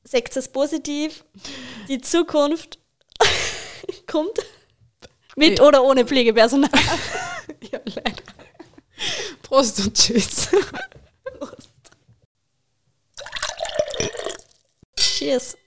seht es positiv. Die Zukunft kommt. Mit oder ohne Pflegepersonal. ja, leider. Prost und tschüss. Prost. Cheers.